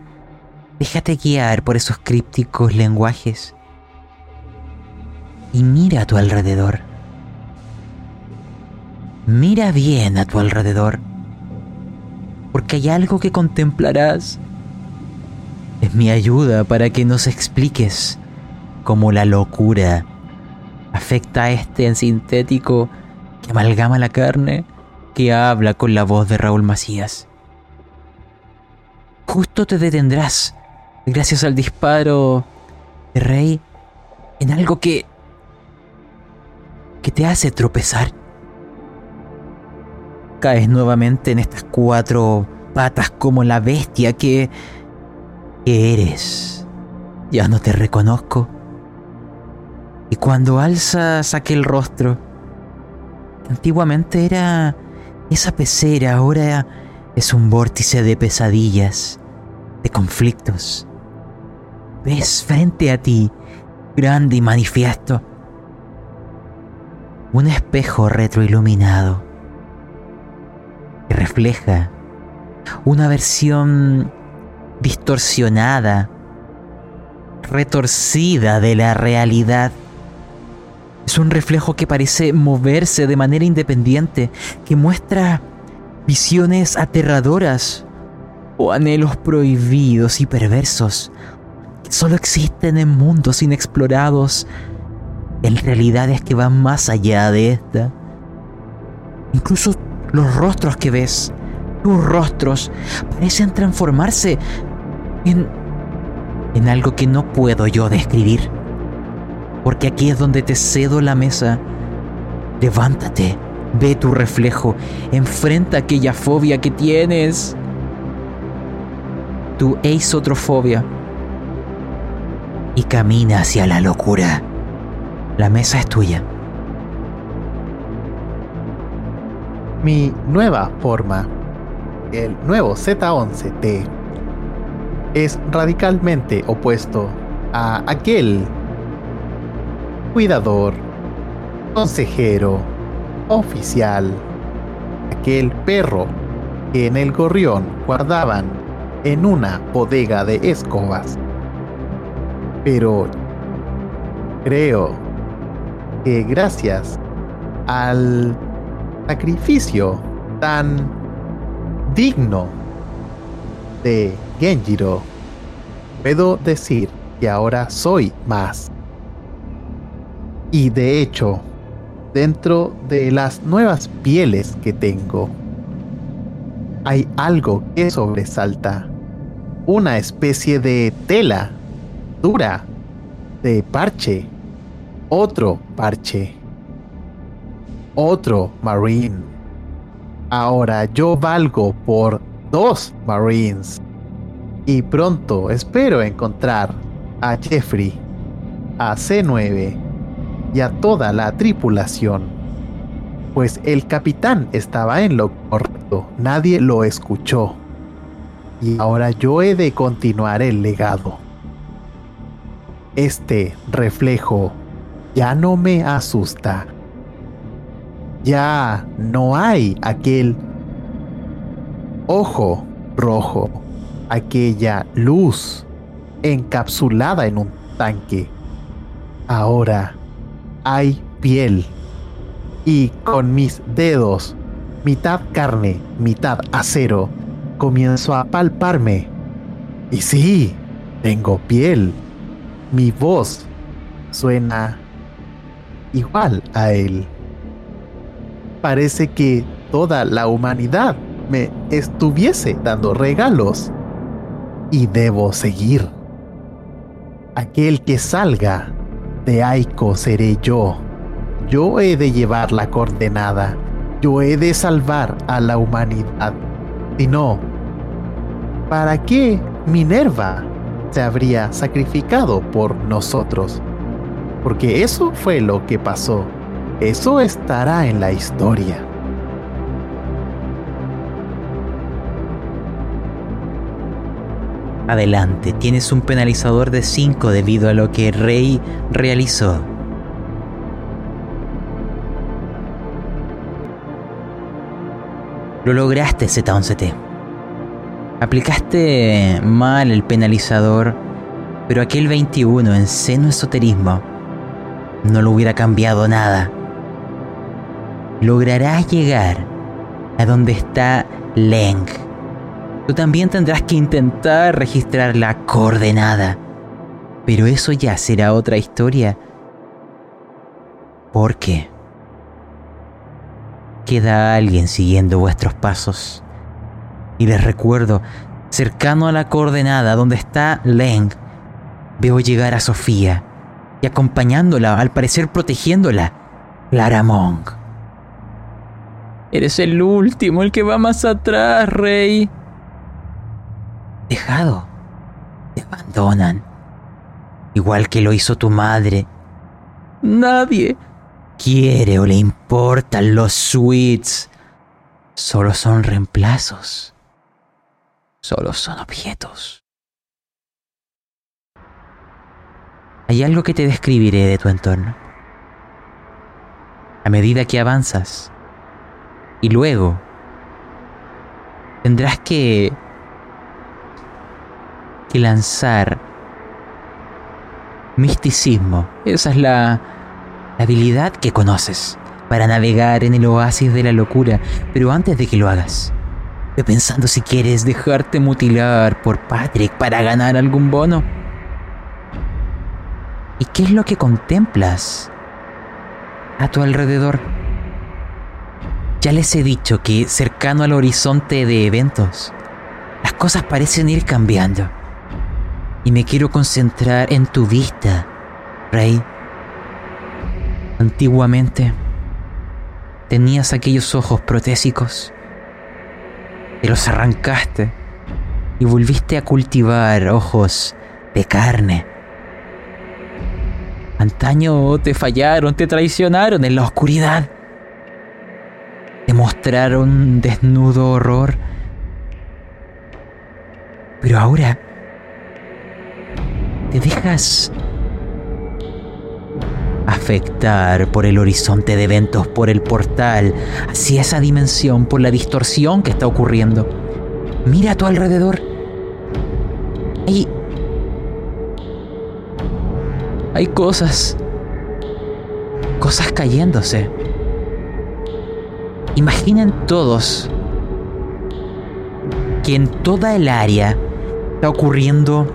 Déjate guiar por esos crípticos lenguajes. Y mira a tu alrededor. Mira bien a tu alrededor. Porque hay algo que contemplarás es mi ayuda para que nos expliques cómo la locura afecta a este sintético que amalgama la carne que habla con la voz de Raúl Macías. Justo te detendrás, gracias al disparo de Rey, en algo que... que te hace tropezar. Caes nuevamente en estas cuatro patas como la bestia que ¿Qué eres? Ya no te reconozco. Y cuando alzas aquel rostro, antiguamente era esa pecera, ahora es un vórtice de pesadillas, de conflictos. Ves frente a ti, grande y manifiesto, un espejo retroiluminado que refleja una versión distorsionada, retorcida de la realidad. Es un reflejo que parece moverse de manera independiente, que muestra visiones aterradoras o anhelos prohibidos y perversos que solo existen en mundos inexplorados, en realidades que van más allá de esta. Incluso los rostros que ves, tus rostros, parecen transformarse en, en algo que no puedo yo describir. Porque aquí es donde te cedo la mesa. Levántate, ve tu reflejo, enfrenta aquella fobia que tienes. Tu eisotrofobia. Y camina hacia la locura. La mesa es tuya. Mi nueva forma, el nuevo Z11T es radicalmente opuesto a aquel cuidador, consejero, oficial, aquel perro que en el gorrión guardaban en una bodega de escobas. Pero creo que gracias al sacrificio tan digno de Genjiro, puedo decir que ahora soy más. Y de hecho, dentro de las nuevas pieles que tengo, hay algo que sobresalta. Una especie de tela dura, de parche. Otro parche. Otro marine. Ahora yo valgo por dos marines. Y pronto espero encontrar a Jeffrey, a C9 y a toda la tripulación. Pues el capitán estaba en lo correcto, nadie lo escuchó. Y ahora yo he de continuar el legado. Este reflejo ya no me asusta. Ya no hay aquel ojo rojo, aquella luz encapsulada en un tanque. Ahora hay piel y con mis dedos, mitad carne, mitad acero, comienzo a palparme. Y sí, tengo piel. Mi voz suena igual a él. Parece que toda la humanidad me estuviese dando regalos. Y debo seguir. Aquel que salga de Aiko seré yo. Yo he de llevar la coordenada. Yo he de salvar a la humanidad. Si no, ¿para qué Minerva se habría sacrificado por nosotros? Porque eso fue lo que pasó. Eso estará en la historia. Adelante, tienes un penalizador de 5 debido a lo que Rey realizó. Lo lograste, Z11T. Aplicaste mal el penalizador, pero aquel 21 en seno esoterismo no lo hubiera cambiado nada. Lograrás llegar a donde está Leng. Tú también tendrás que intentar registrar la coordenada. Pero eso ya será otra historia. ¿Por qué? Queda alguien siguiendo vuestros pasos. Y les recuerdo, cercano a la coordenada donde está Leng, veo llegar a Sofía y acompañándola, al parecer protegiéndola, Clara Monk. Eres el último, el que va más atrás, Rey. Dejado. Te abandonan. Igual que lo hizo tu madre. Nadie quiere o le importan los suites. Solo son reemplazos. Solo son objetos. Hay algo que te describiré de tu entorno. A medida que avanzas. Y luego tendrás que, que lanzar misticismo. Esa es la, la habilidad que conoces para navegar en el oasis de la locura. Pero antes de que lo hagas, ve pensando si quieres dejarte mutilar por Patrick para ganar algún bono. ¿Y qué es lo que contemplas a tu alrededor? Ya les he dicho que cercano al horizonte de eventos, las cosas parecen ir cambiando. Y me quiero concentrar en tu vista, Rey. Antiguamente tenías aquellos ojos protésicos. Te los arrancaste y volviste a cultivar ojos de carne. Antaño te fallaron, te traicionaron en la oscuridad. Te mostraron desnudo horror. Pero ahora te dejas afectar por el horizonte de eventos, por el portal, hacia esa dimensión, por la distorsión que está ocurriendo. Mira a tu alrededor. Hay. Hay cosas. Cosas cayéndose. Imaginen todos que en toda el área está ocurriendo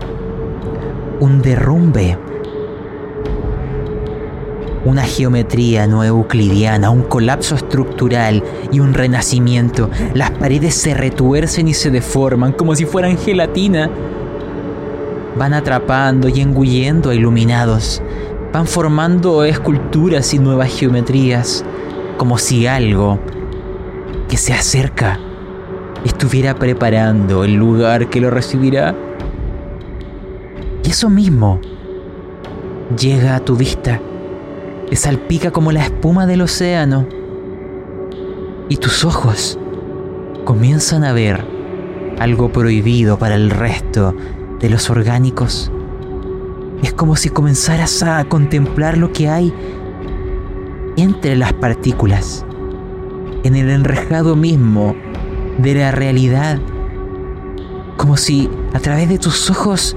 un derrumbe, una geometría no euclidiana, un colapso estructural y un renacimiento. Las paredes se retuercen y se deforman como si fueran gelatina. Van atrapando y engullendo a iluminados. Van formando esculturas y nuevas geometrías, como si algo que se acerca estuviera preparando el lugar que lo recibirá. Eso mismo llega a tu vista, te salpica como la espuma del océano. y tus ojos comienzan a ver algo prohibido para el resto de los orgánicos. Es como si comenzaras a contemplar lo que hay entre las partículas, en el enrejado mismo de la realidad, como si a través de tus ojos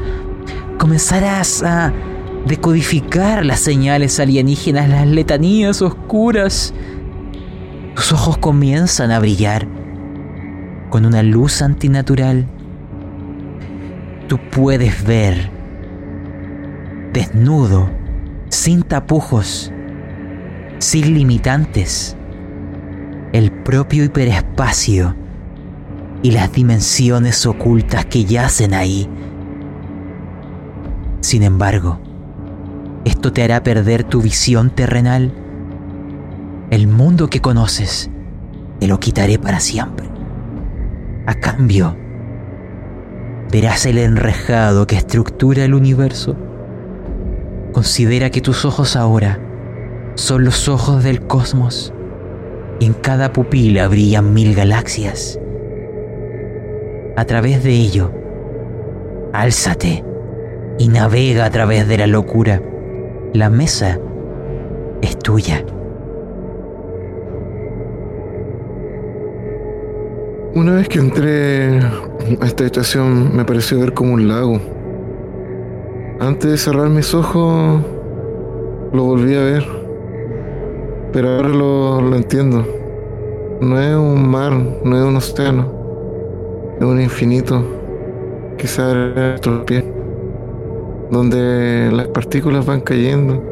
comenzaras a decodificar las señales alienígenas, las letanías oscuras. Tus ojos comienzan a brillar con una luz antinatural. Tú puedes ver desnudo, sin tapujos, sin limitantes, el propio hiperespacio y las dimensiones ocultas que yacen ahí. Sin embargo, esto te hará perder tu visión terrenal. El mundo que conoces te lo quitaré para siempre. A cambio, verás el enrejado que estructura el universo. Considera que tus ojos ahora son los ojos del cosmos y en cada pupila brillan mil galaxias. A través de ello, álzate y navega a través de la locura. La mesa es tuya. Una vez que entré a esta estación me pareció ver como un lago. Antes de cerrar mis ojos lo volví a ver. Pero ahora lo, lo entiendo. No es un mar, no es un océano. Es un infinito que se a donde las partículas van cayendo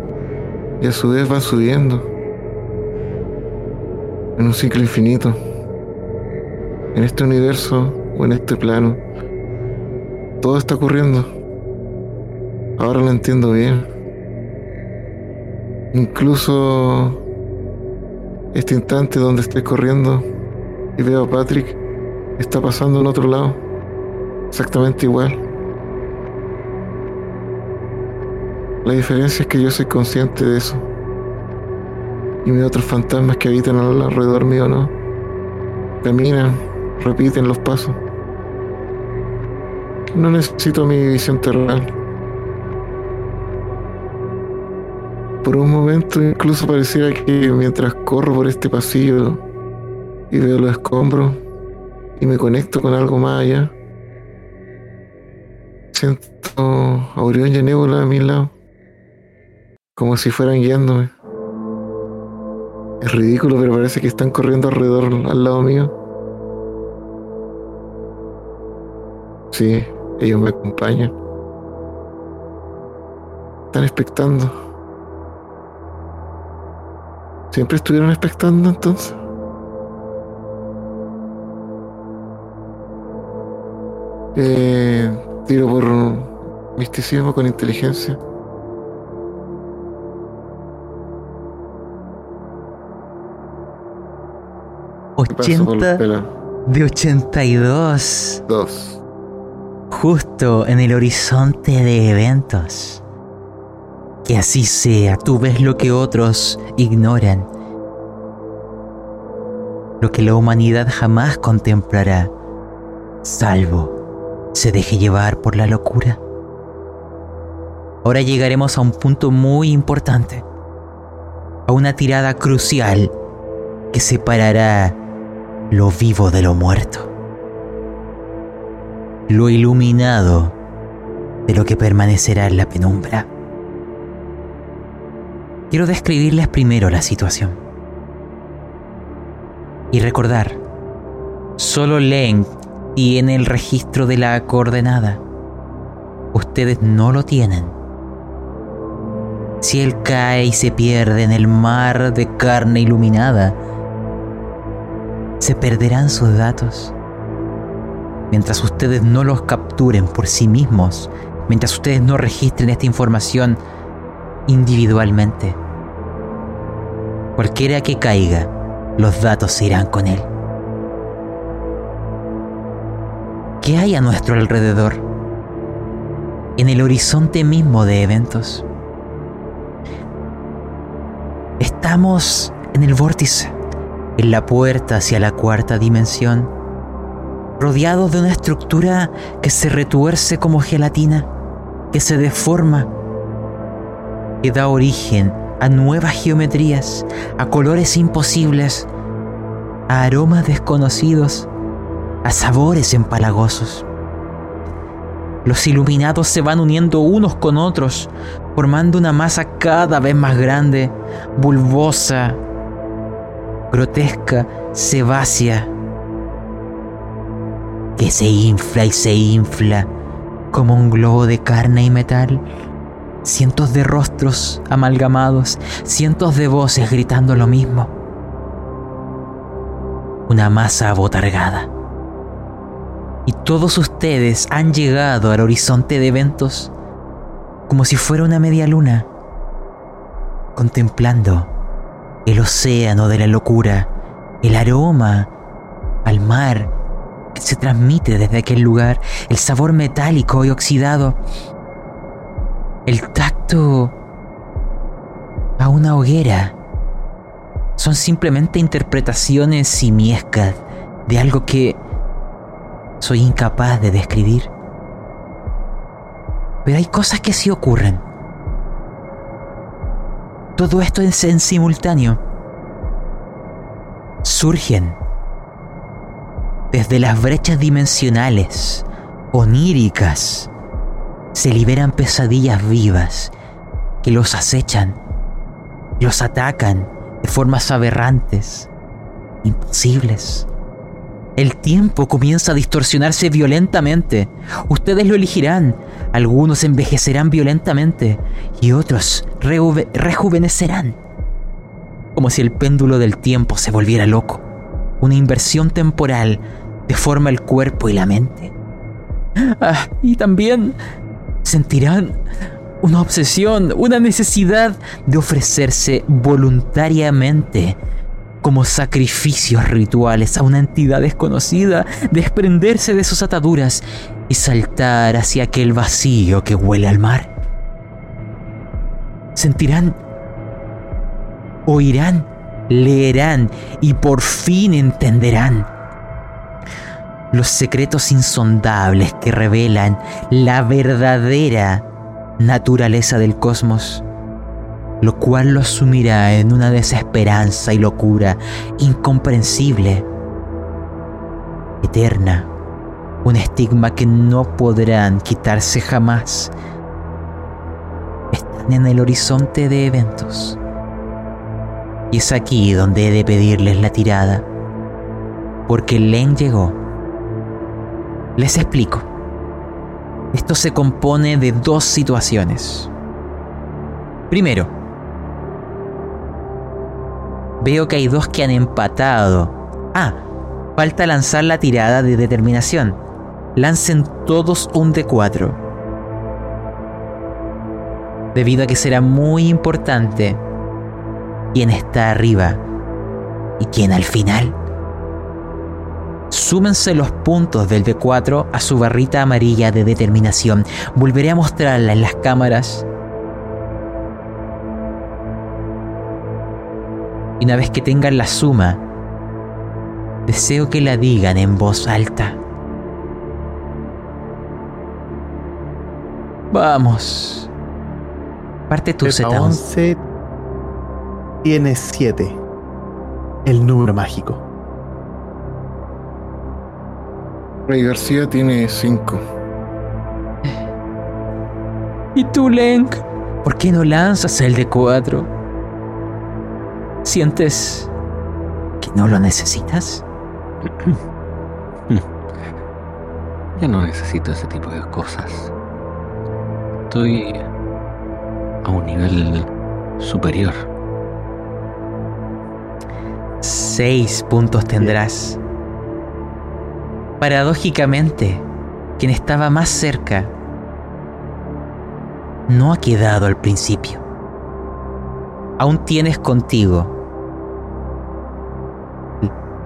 y a su vez van subiendo en un ciclo infinito. En este universo o en este plano, todo está ocurriendo. Ahora lo entiendo bien. Incluso este instante donde estoy corriendo y veo a Patrick está pasando en otro lado, exactamente igual. La diferencia es que yo soy consciente de eso. Y mis otros fantasmas que habitan alrededor mío no. Caminan, repiten los pasos. No necesito mi visión terrenal. Por un momento incluso pareciera que mientras corro por este pasillo y veo los escombros y me conecto con algo más allá, siento a y a Nébula a mi lado como si fueran guiándome. Es ridículo, pero parece que están corriendo alrededor al lado mío. Sí, ellos me acompañan. Están expectando. ¿Siempre estuvieron expectando entonces? Eh, tiro por misticismo con inteligencia. De 82. Dos. Justo en el horizonte de eventos. Que así sea, tú ves lo que otros ignoran. Lo que la humanidad jamás contemplará, salvo se deje llevar por la locura. Ahora llegaremos a un punto muy importante, a una tirada crucial que separará lo vivo de lo muerto, lo iluminado de lo que permanecerá en la penumbra. Quiero describirles primero la situación. Y recordar, solo Len tiene el registro de la coordenada. Ustedes no lo tienen. Si él cae y se pierde en el mar de carne iluminada, se perderán sus datos. Mientras ustedes no los capturen por sí mismos, mientras ustedes no registren esta información individualmente. Cualquiera que caiga, los datos se irán con él. ¿Qué hay a nuestro alrededor? En el horizonte mismo de eventos. Estamos en el vórtice en la puerta hacia la cuarta dimensión, rodeados de una estructura que se retuerce como gelatina, que se deforma, que da origen a nuevas geometrías, a colores imposibles, a aromas desconocidos, a sabores empalagosos. Los iluminados se van uniendo unos con otros, formando una masa cada vez más grande, bulbosa, grotesca, sebácea, que se infla y se infla como un globo de carne y metal. Cientos de rostros amalgamados, cientos de voces gritando lo mismo. Una masa abotargada. Y todos ustedes han llegado al horizonte de eventos como si fuera una media luna, contemplando el océano de la locura, el aroma al mar que se transmite desde aquel lugar, el sabor metálico y oxidado, el tacto a una hoguera. Son simplemente interpretaciones simiescas de algo que soy incapaz de describir. Pero hay cosas que sí ocurren. Todo esto es en simultáneo. Surgen desde las brechas dimensionales, oníricas, se liberan pesadillas vivas que los acechan, los atacan de formas aberrantes, imposibles. El tiempo comienza a distorsionarse violentamente. Ustedes lo elegirán. Algunos envejecerán violentamente y otros rejuvenecerán. Como si el péndulo del tiempo se volviera loco. Una inversión temporal deforma el cuerpo y la mente. Ah, y también sentirán una obsesión, una necesidad de ofrecerse voluntariamente como sacrificios rituales a una entidad desconocida, desprenderse de sus ataduras y saltar hacia aquel vacío que huele al mar. Sentirán, oirán, leerán y por fin entenderán los secretos insondables que revelan la verdadera naturaleza del cosmos lo cual lo sumirá en una desesperanza y locura incomprensible, eterna, un estigma que no podrán quitarse jamás. Están en el horizonte de eventos. Y es aquí donde he de pedirles la tirada, porque Len llegó. Les explico. Esto se compone de dos situaciones. Primero, Veo que hay dos que han empatado. Ah, falta lanzar la tirada de determinación. Lancen todos un D4. Debido a que será muy importante quién está arriba y quién al final. Súmense los puntos del D4 a su barrita amarilla de determinación. Volveré a mostrarla en las cámaras Y una vez que tengan la suma, deseo que la digan en voz alta. Vamos. Parte tu z 11 tiene 7. El número mágico. Rey García tiene 5. ¿Y tú, Lenk? ¿Por qué no lanzas el de 4? ¿Sientes que no lo necesitas? Ya no necesito ese tipo de cosas. Estoy a un nivel superior. Seis puntos tendrás. Paradójicamente, quien estaba más cerca no ha quedado al principio aún tienes contigo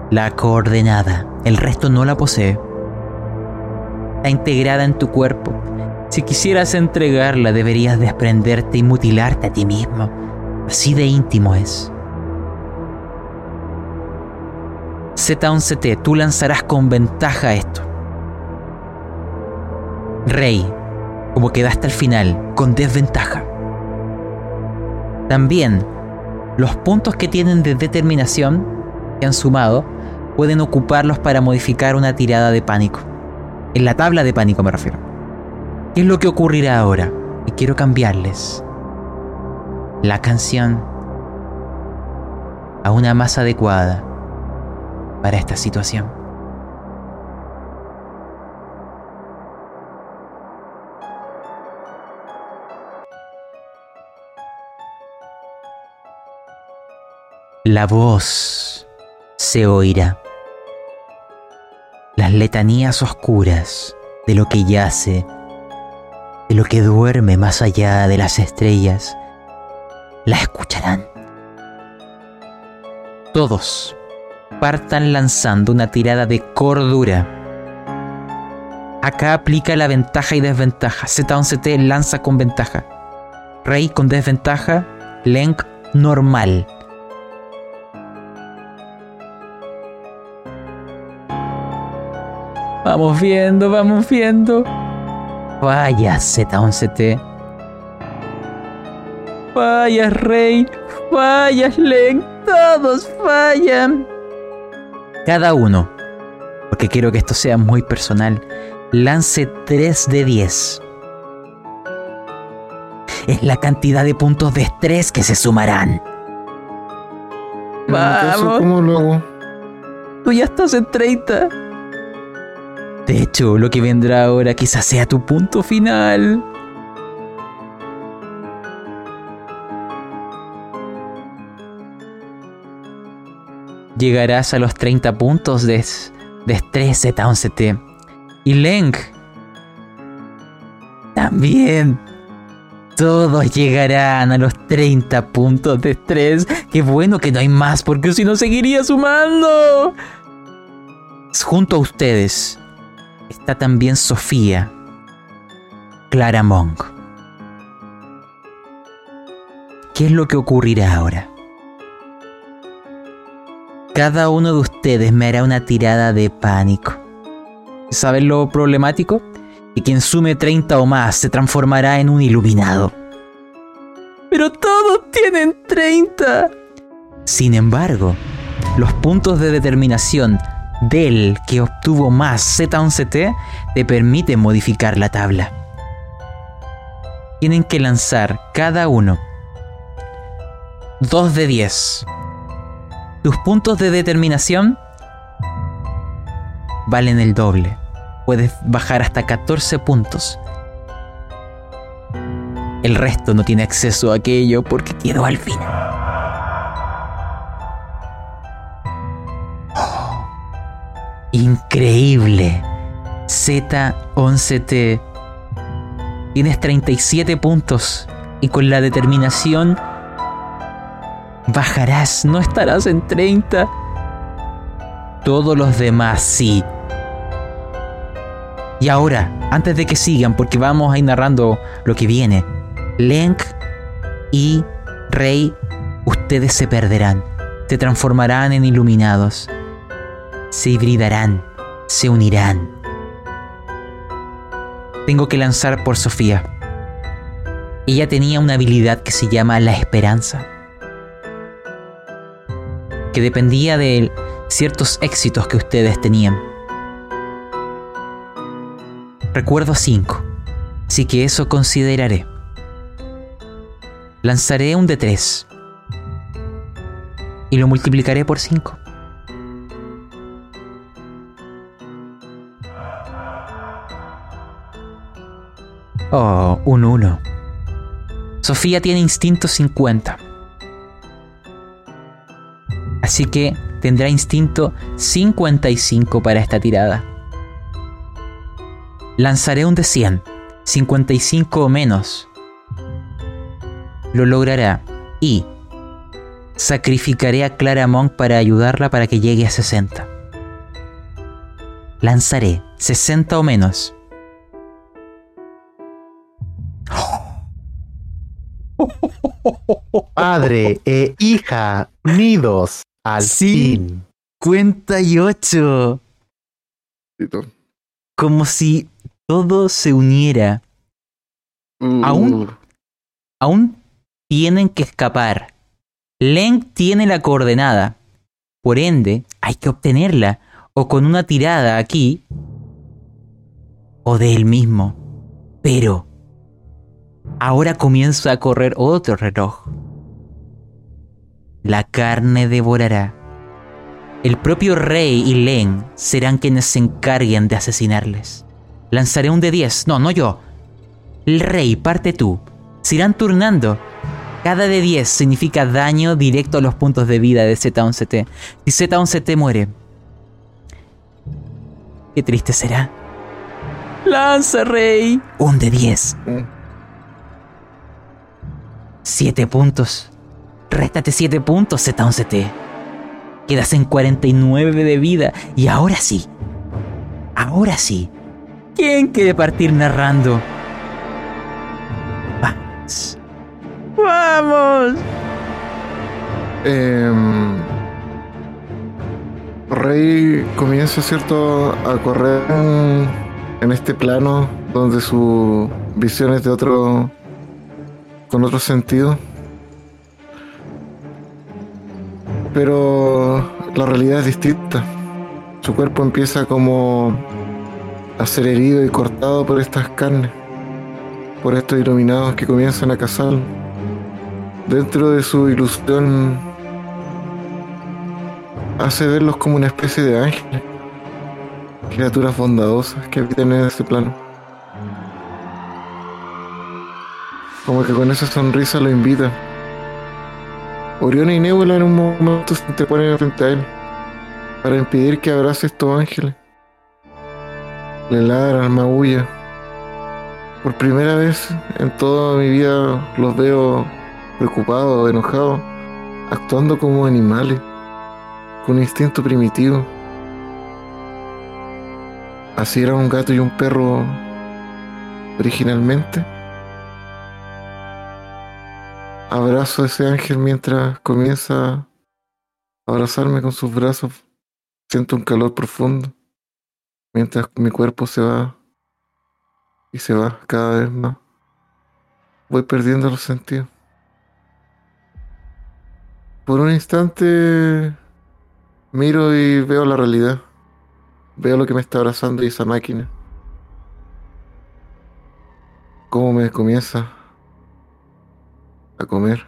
la coordenada, el resto no la posee. Está integrada en tu cuerpo. Si quisieras entregarla, deberías desprenderte y mutilarte a ti mismo. Así de íntimo es. Z11T, tú lanzarás con ventaja esto. Rey, como quedaste al final, con desventaja. También, los puntos que tienen de determinación, que han sumado, pueden ocuparlos para modificar una tirada de pánico. En la tabla de pánico me refiero. ¿Qué es lo que ocurrirá ahora? Y quiero cambiarles la canción a una más adecuada para esta situación. La voz se oirá. Las letanías oscuras de lo que yace, lo que duerme más allá de las estrellas, la escucharán. Todos partan lanzando una tirada de cordura. Acá aplica la ventaja y desventaja. Z11T lanza con ventaja. Rey con desventaja. Lenk normal. Vamos viendo, vamos viendo. Vaya Z11T. Vaya Rey. Vaya Lenk. Todos fallan. Cada uno, porque quiero que esto sea muy personal, lance 3 de 10. Es la cantidad de puntos de estrés que se sumarán. Vamos. ¿Cómo lo hago? Tú ya estás en 30. De hecho, lo que vendrá ahora quizás sea tu punto final. llegarás a los 30 puntos de, de estrés Z11T. Y Leng también. Todos llegarán a los 30 puntos de estrés. Qué bueno que no hay más, porque si no seguiría sumando. Junto a ustedes está también Sofía, Clara Monk. ¿Qué es lo que ocurrirá ahora? Cada uno de ustedes me hará una tirada de pánico. ¿Saben lo problemático? Que quien sume 30 o más se transformará en un iluminado. Pero todos tienen 30. Sin embargo, los puntos de determinación del que obtuvo más Z11T te permiten modificar la tabla. Tienen que lanzar cada uno 2 de 10 tus puntos de determinación valen el doble. Puedes bajar hasta 14 puntos. El resto no tiene acceso a aquello porque quedó al final. Increíble. Z11T. Tienes 37 puntos y con la determinación Bajarás, no estarás en 30. Todos los demás sí. Y ahora, antes de que sigan, porque vamos a ir narrando lo que viene, Lenk y Rey, ustedes se perderán, se transformarán en iluminados, se hibridarán, se unirán. Tengo que lanzar por Sofía. Ella tenía una habilidad que se llama la esperanza que dependía de ciertos éxitos que ustedes tenían. Recuerdo 5, así que eso consideraré. Lanzaré un de 3 y lo multiplicaré por 5. Oh, un 1. Sofía tiene instinto 50. Así que tendrá instinto 55 para esta tirada. Lanzaré un de 100, 55 o menos. Lo logrará y sacrificaré a Clara Monk para ayudarla para que llegue a 60. Lanzaré 60 o menos. Padre e hija unidos al Sí. fin. 58. Tito. Como si todo se uniera. Uh, Aún- Aún tienen que escapar. Leng tiene la coordenada. Por ende, hay que obtenerla. O con una tirada aquí. O de él mismo. Pero. Ahora comienza a correr otro reloj. La carne devorará. El propio rey y Len serán quienes se encarguen de asesinarles. Lanzaré un de 10. No, no yo. El rey, parte tú. Se irán turnando. Cada de 10 significa daño directo a los puntos de vida de Z11T. Si Z11T muere. Qué triste será. Lanza, rey. Un de 10. mm. 7 puntos. Réstate 7 puntos, Z11T. Quedas en 49 de vida. Y ahora sí. Ahora sí. ¿Quién quiere partir narrando? Vamos. Vamos. Em, Rey comienza, ¿cierto?, a correr en, en este plano donde su visión es de otro. con otro sentido. Pero la realidad es distinta. Su cuerpo empieza como a ser herido y cortado por estas carnes, por estos iluminados que comienzan a cazarlo. Dentro de su ilusión hace verlos como una especie de ángeles, criaturas bondadosas que habitan en ese plano. Como que con esa sonrisa lo invita. Orión y Nebula en un momento se interponen frente a él para impedir que abrace estos ángeles. Le ladran, maullan. Por primera vez en toda mi vida los veo preocupados, enojados, actuando como animales, con instinto primitivo. Así era un gato y un perro originalmente. Abrazo a ese ángel mientras comienza a abrazarme con sus brazos. Siento un calor profundo mientras mi cuerpo se va y se va cada vez más. Voy perdiendo los sentidos. Por un instante miro y veo la realidad. Veo lo que me está abrazando y esa máquina. Cómo me comienza a comer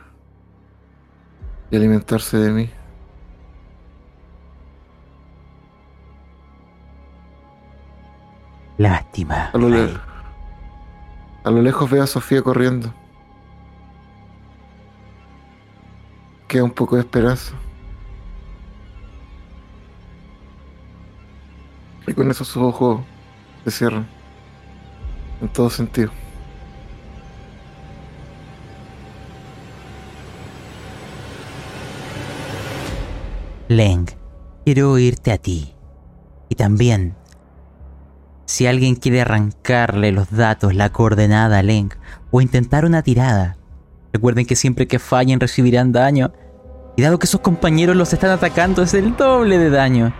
y alimentarse de mí. Lástima. A lo, le- a lo lejos veo a Sofía corriendo. Queda un poco de esperanza. Y con eso sus ojos se cierran. En todo sentido. Leng, quiero oírte a ti. Y también, si alguien quiere arrancarle los datos, la coordenada a Leng, o intentar una tirada, recuerden que siempre que fallen recibirán daño. Y dado que sus compañeros los están atacando, es el doble de daño.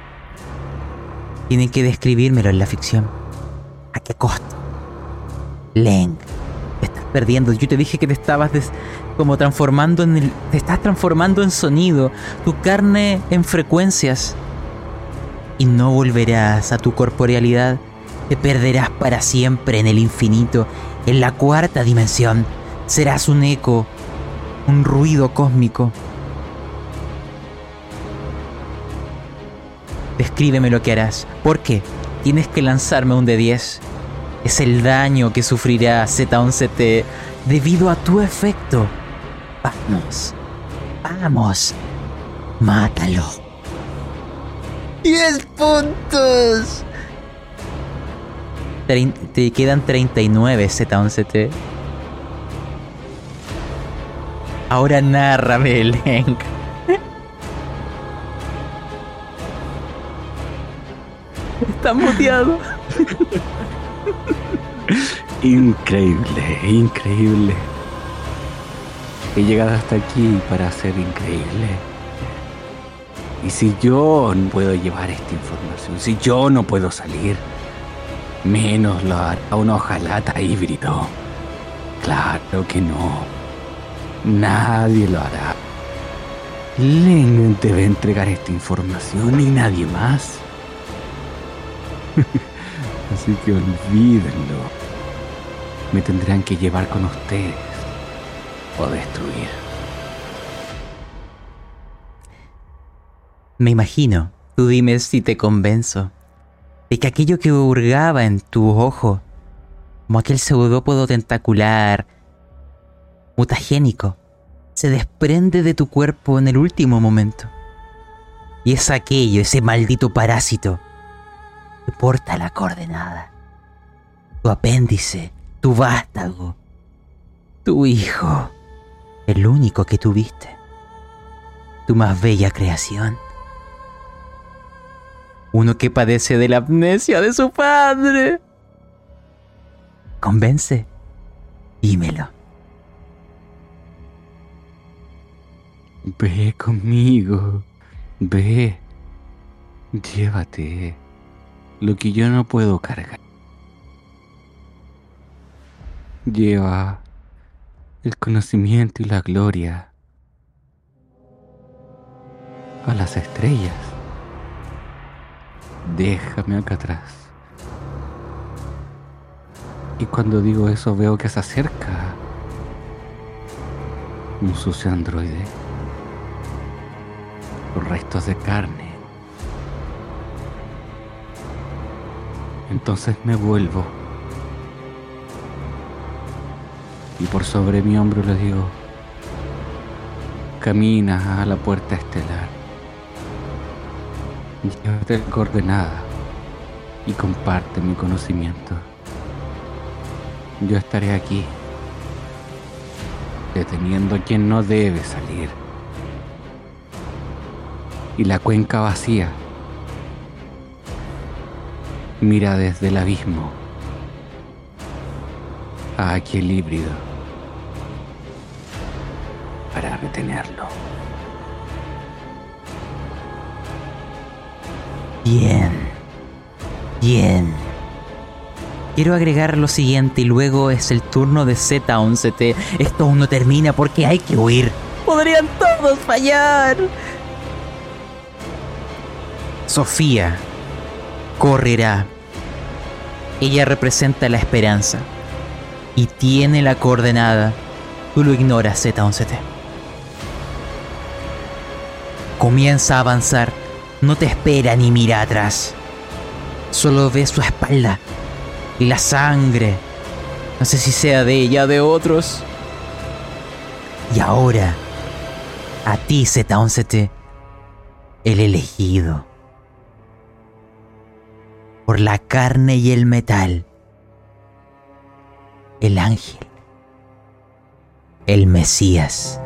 Tienen que describírmelo en la ficción. ¿A qué costo? Leng, te estás perdiendo. Yo te dije que te estabas des- como transformando en el. Te estás transformando en sonido, tu carne en frecuencias. Y no volverás a tu corporealidad. Te perderás para siempre en el infinito, en la cuarta dimensión. Serás un eco, un ruido cósmico. Descríbeme lo que harás. ¿Por qué? Tienes que lanzarme un de 10. Es el daño que sufrirá Z11T debido a tu efecto. Vamos. Vamos. Mátalo. 10 puntos. Te quedan 39 Z11T. Ahora nárrame, Lenk. Está muteado. Increíble, increíble. He llegado hasta aquí para ser increíble. Y si yo no puedo llevar esta información, si yo no puedo salir, menos lo hará un hojalata híbrido. Claro que no. Nadie lo hará. Len debe entregar esta información y nadie más. Así que olvídenlo. Me tendrán que llevar con ustedes o destruir. Me imagino, tú dime si te convenzo, de que aquello que hurgaba en tu ojo, como aquel pseudópodo tentacular, mutagénico, se desprende de tu cuerpo en el último momento. Y es aquello, ese maldito parásito, que porta la coordenada. Tu apéndice, tu vástago, tu hijo, el único que tuviste, tu más bella creación. Uno que padece de la amnesia de su padre. Convence. Dímelo. Ve conmigo. Ve. Llévate lo que yo no puedo cargar. Lleva el conocimiento y la gloria a las estrellas. Déjame acá atrás. Y cuando digo eso veo que se acerca un sucio androide con restos de carne. Entonces me vuelvo y por sobre mi hombro le digo, camina a la puerta estelar, llévate la coordenada y comparte mi conocimiento. Yo estaré aquí, deteniendo quien no debe salir. Y la cuenca vacía mira desde el abismo a aquel híbrido para retenerlo. Bien. Bien. Quiero agregar lo siguiente y luego es el turno de Z11T. Esto aún no termina porque hay que huir. Podrían todos fallar. Sofía correrá. Ella representa la esperanza y tiene la coordenada. Tú lo ignoras, Z11T. Comienza a avanzar. No te espera ni mira atrás. Solo ve su espalda y la sangre. No sé si sea de ella o de otros. Y ahora, a ti, Z11T, el elegido. Por la carne y el metal. El ángel. El Mesías.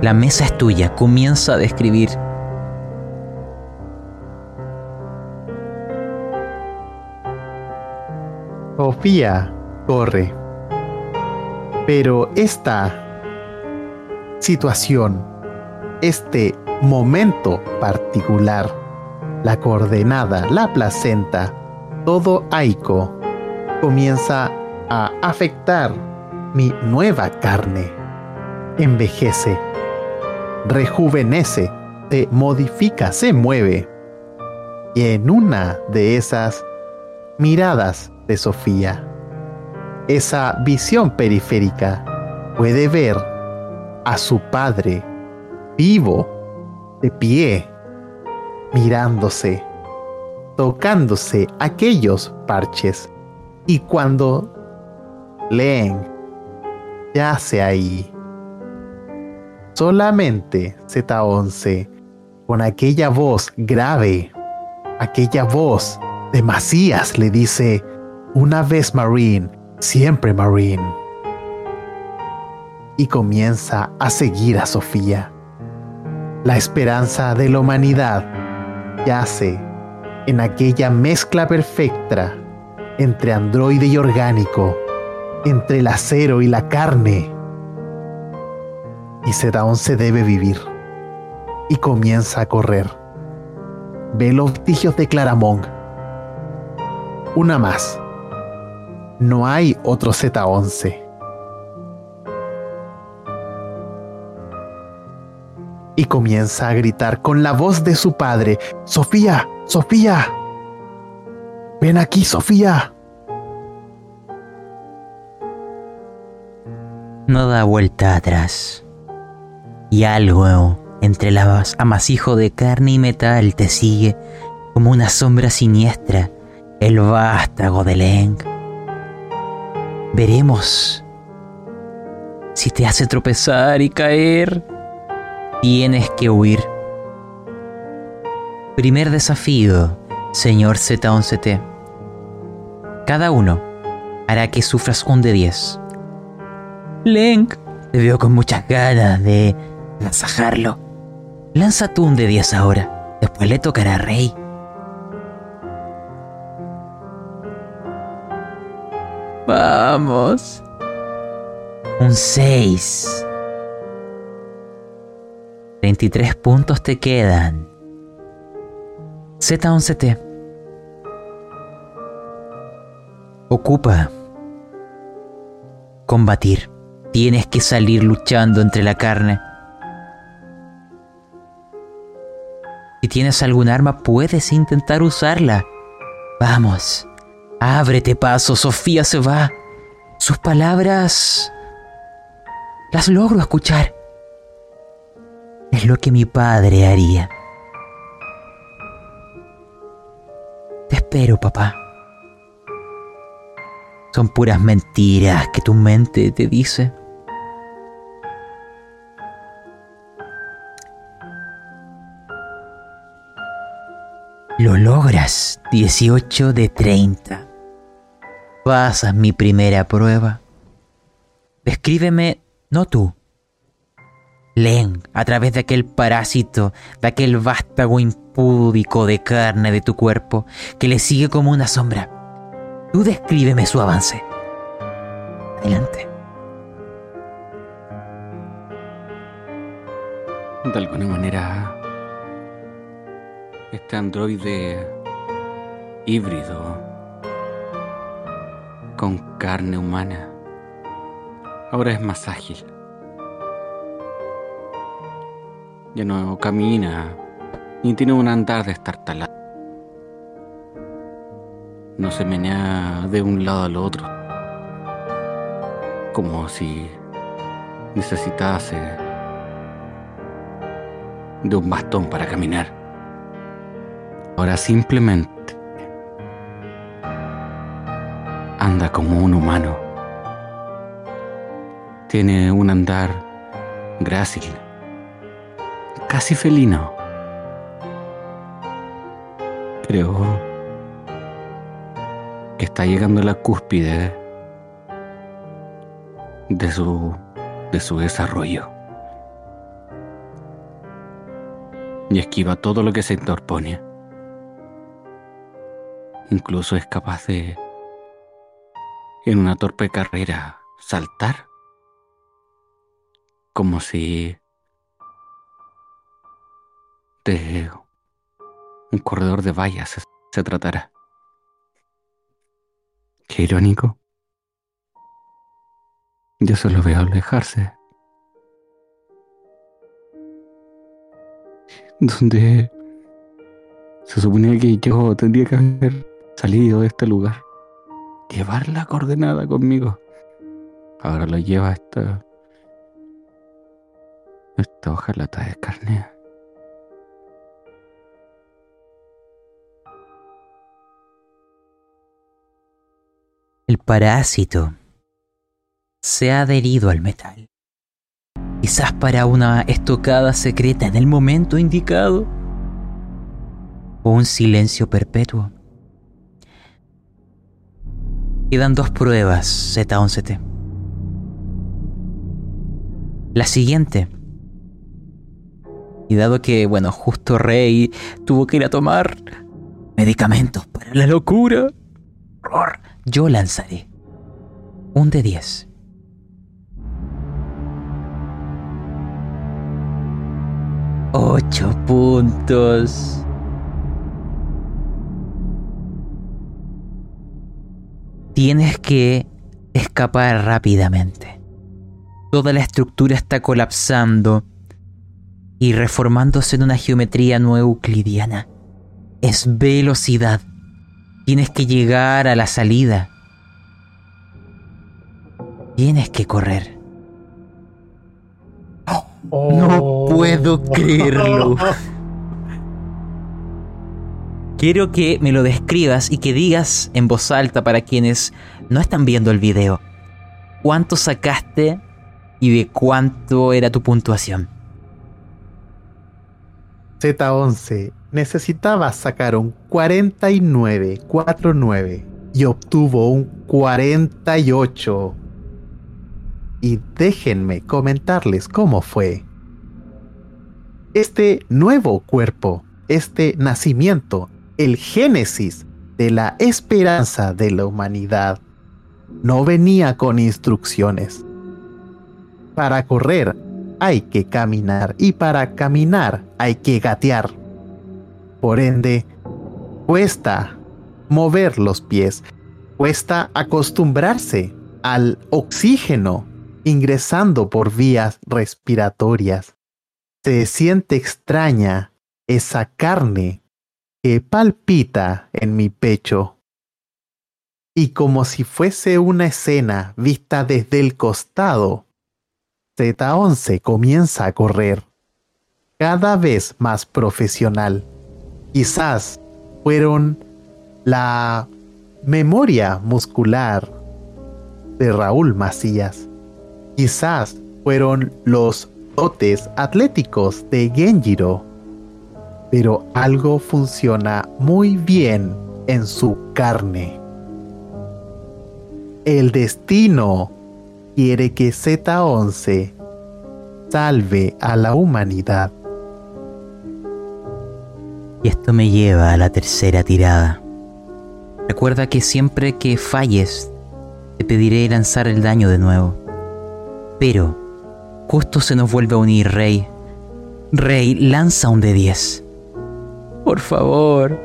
La mesa es tuya, comienza a describir. Sofía corre. Pero esta situación, este momento particular, la coordenada, la placenta, todo aico, comienza a afectar mi nueva carne. Envejece, rejuvenece, se modifica, se mueve. Y en una de esas miradas de Sofía, esa visión periférica puede ver a su padre vivo, de pie, mirándose, tocándose aquellos parches. Y cuando leen, yace ahí. Solamente Z11, con aquella voz grave, aquella voz de Macías le dice, una vez Marine, siempre Marine. Y comienza a seguir a Sofía. La esperanza de la humanidad yace en aquella mezcla perfecta entre androide y orgánico, entre el acero y la carne. Y Z11 debe vivir. y comienza a correr. Ve los vestigios de Claramong. Una más. No hay otro Z11. Y comienza a gritar con la voz de su padre, Sofía, Sofía. Ven aquí, Sofía. No da vuelta atrás. Y algo entre el amasijo de carne y metal te sigue como una sombra siniestra, el vástago de Leng. Veremos si te hace tropezar y caer. Tienes que huir. Primer desafío, señor Z11T. Cada uno hará que sufras un de 10. Leng, te veo con muchas ganas de agasajarlo. Lanza tú un de 10 ahora. Después le tocará a Rey. Vamos. Un 6. 23 puntos te quedan. Z11T. Ocupa. Combatir. Tienes que salir luchando entre la carne. Si tienes algún arma, puedes intentar usarla. Vamos. Ábrete paso, Sofía se va. Sus palabras... Las logro escuchar. Es lo que mi padre haría. Te espero, papá. Son puras mentiras que tu mente te dice. Lo logras, 18 de 30. Pasas mi primera prueba. Descríbeme, no tú. Len, a través de aquel parásito, de aquel vástago impúdico de carne de tu cuerpo, que le sigue como una sombra. Tú descríbeme su avance. Adelante. De alguna manera, este androide híbrido con carne humana ahora es más ágil. Ya no camina ni tiene un andar de estar talado. No se menea de un lado al otro, como si necesitase de un bastón para caminar. Ahora simplemente anda como un humano. Tiene un andar grácil, casi felino. Creo que está llegando a la cúspide de su, de su desarrollo. Y esquiva todo lo que se interpone. Incluso es capaz de, en una torpe carrera, saltar. Como si de un corredor de vallas se, se tratara. Qué irónico. Yo solo veo alejarse. Donde se suponía que yo tendría que haber salido de este lugar. Llevar la coordenada conmigo. Ahora lo lleva esta. Esta hojalata de carne. Parásito se ha adherido al metal. Quizás para una estocada secreta en el momento indicado. O un silencio perpetuo. Quedan dos pruebas, Z11T. La siguiente. Y dado que, bueno, justo Rey tuvo que ir a tomar medicamentos para la locura, yo lanzaré un de 10. Ocho puntos. Tienes que escapar rápidamente. Toda la estructura está colapsando y reformándose en una geometría no euclidiana. Es velocidad. Tienes que llegar a la salida. Tienes que correr. No puedo creerlo. Quiero que me lo describas y que digas en voz alta para quienes no están viendo el video. ¿Cuánto sacaste y de cuánto era tu puntuación? Z11 necesitaba sacar un 49-49 y obtuvo un 48. Y déjenme comentarles cómo fue. Este nuevo cuerpo, este nacimiento, el génesis de la esperanza de la humanidad, no venía con instrucciones. Para correr hay que caminar y para caminar hay que gatear. Por ende, cuesta mover los pies, cuesta acostumbrarse al oxígeno ingresando por vías respiratorias. Se siente extraña esa carne que palpita en mi pecho. Y como si fuese una escena vista desde el costado, Z11 comienza a correr, cada vez más profesional. Quizás fueron la memoria muscular de Raúl Macías. Quizás fueron los dotes atléticos de Genjiro. Pero algo funciona muy bien en su carne. El destino quiere que Z11 salve a la humanidad. Y esto me lleva a la tercera tirada. Recuerda que siempre que falles, te pediré lanzar el daño de nuevo. Pero, justo se nos vuelve a unir Rey. Rey, lanza un de 10. Por favor.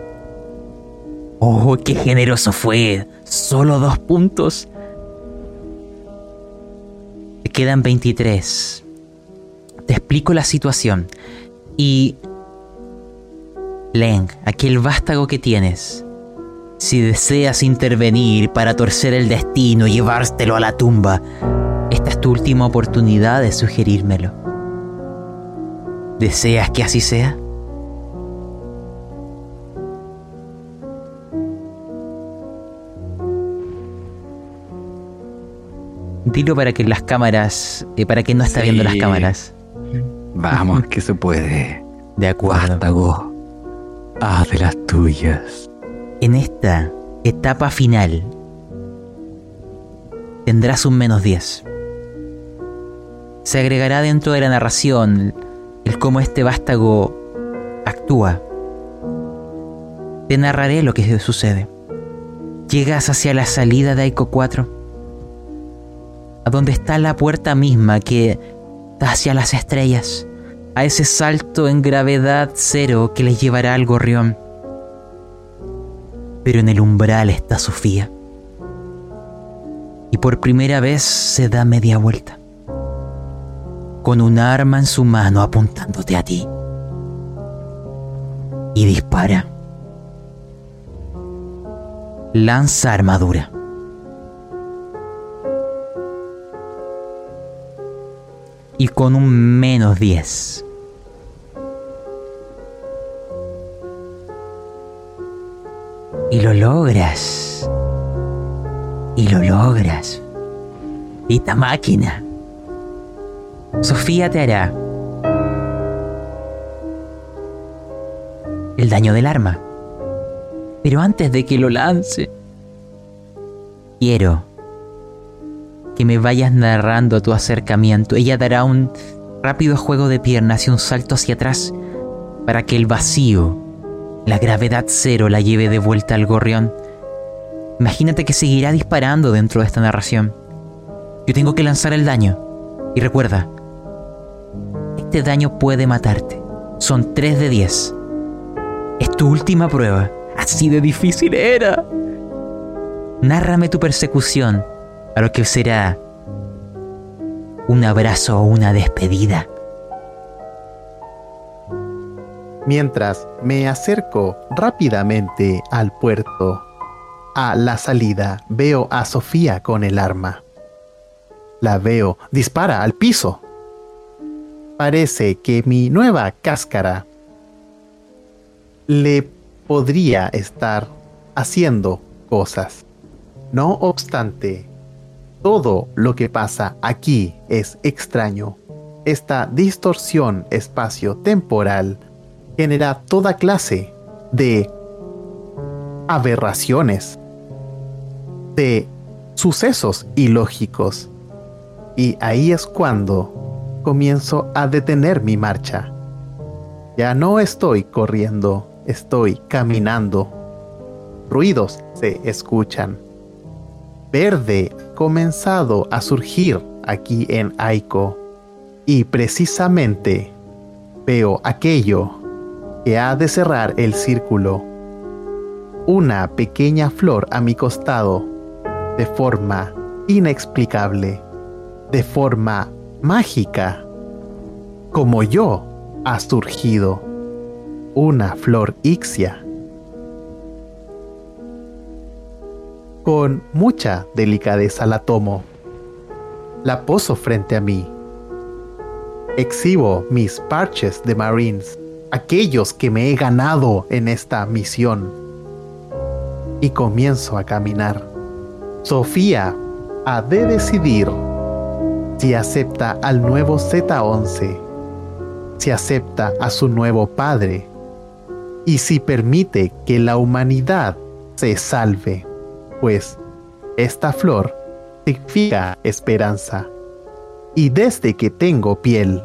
Oh, qué generoso fue. Solo dos puntos. Te quedan 23. Te explico la situación. Y... Leng, aquel vástago que tienes. Si deseas intervenir para torcer el destino y llevártelo a la tumba, esta es tu última oportunidad de sugerírmelo. ¿Deseas que así sea? Dilo para que las cámaras, eh, para que no está viendo las Sí. cámaras. Vamos, que se puede. De acuerdo. Vástago, haz de las tuyas. En esta etapa final tendrás un menos 10. Se agregará dentro de la narración el cómo este vástago actúa. Te narraré lo que sucede. Llegas hacia la salida de Aiko 4, a donde está la puerta misma que da hacia las estrellas, a ese salto en gravedad cero que les llevará al gorrión pero en el umbral está Sofía. Y por primera vez se da media vuelta, con un arma en su mano apuntándote a ti. Y dispara. Lanza armadura. Y con un menos 10. Y lo logras. Y lo logras. Esta máquina. Sofía te hará el daño del arma. Pero antes de que lo lance, quiero que me vayas narrando tu acercamiento. Ella dará un rápido juego de piernas y un salto hacia atrás para que el vacío la gravedad cero la lleve de vuelta al gorrión. Imagínate que seguirá disparando dentro de esta narración. Yo tengo que lanzar el daño. Y recuerda, este daño puede matarte. son 3 de 10. Es tu última prueba. Así de difícil era. Nárrame tu persecución a lo que será un abrazo o una despedida. Mientras me acerco rápidamente al puerto, a la salida veo a Sofía con el arma. La veo, dispara al piso. Parece que mi nueva cáscara le podría estar haciendo cosas. No obstante, todo lo que pasa aquí es extraño. Esta distorsión espacio-temporal genera toda clase de aberraciones, de sucesos ilógicos. Y ahí es cuando comienzo a detener mi marcha. Ya no estoy corriendo, estoy caminando. Ruidos se escuchan. Verde comenzado a surgir aquí en Aiko. Y precisamente veo aquello que ha de cerrar el círculo. Una pequeña flor a mi costado, de forma inexplicable, de forma mágica, como yo, ha surgido. Una flor ixia. Con mucha delicadeza la tomo. La poso frente a mí. Exhibo mis parches de Marines, aquellos que me he ganado en esta misión. Y comienzo a caminar. Sofía ha de decidir si acepta al nuevo Z11, si acepta a su nuevo padre y si permite que la humanidad se salve pues esta flor significa esperanza. Y desde que tengo piel,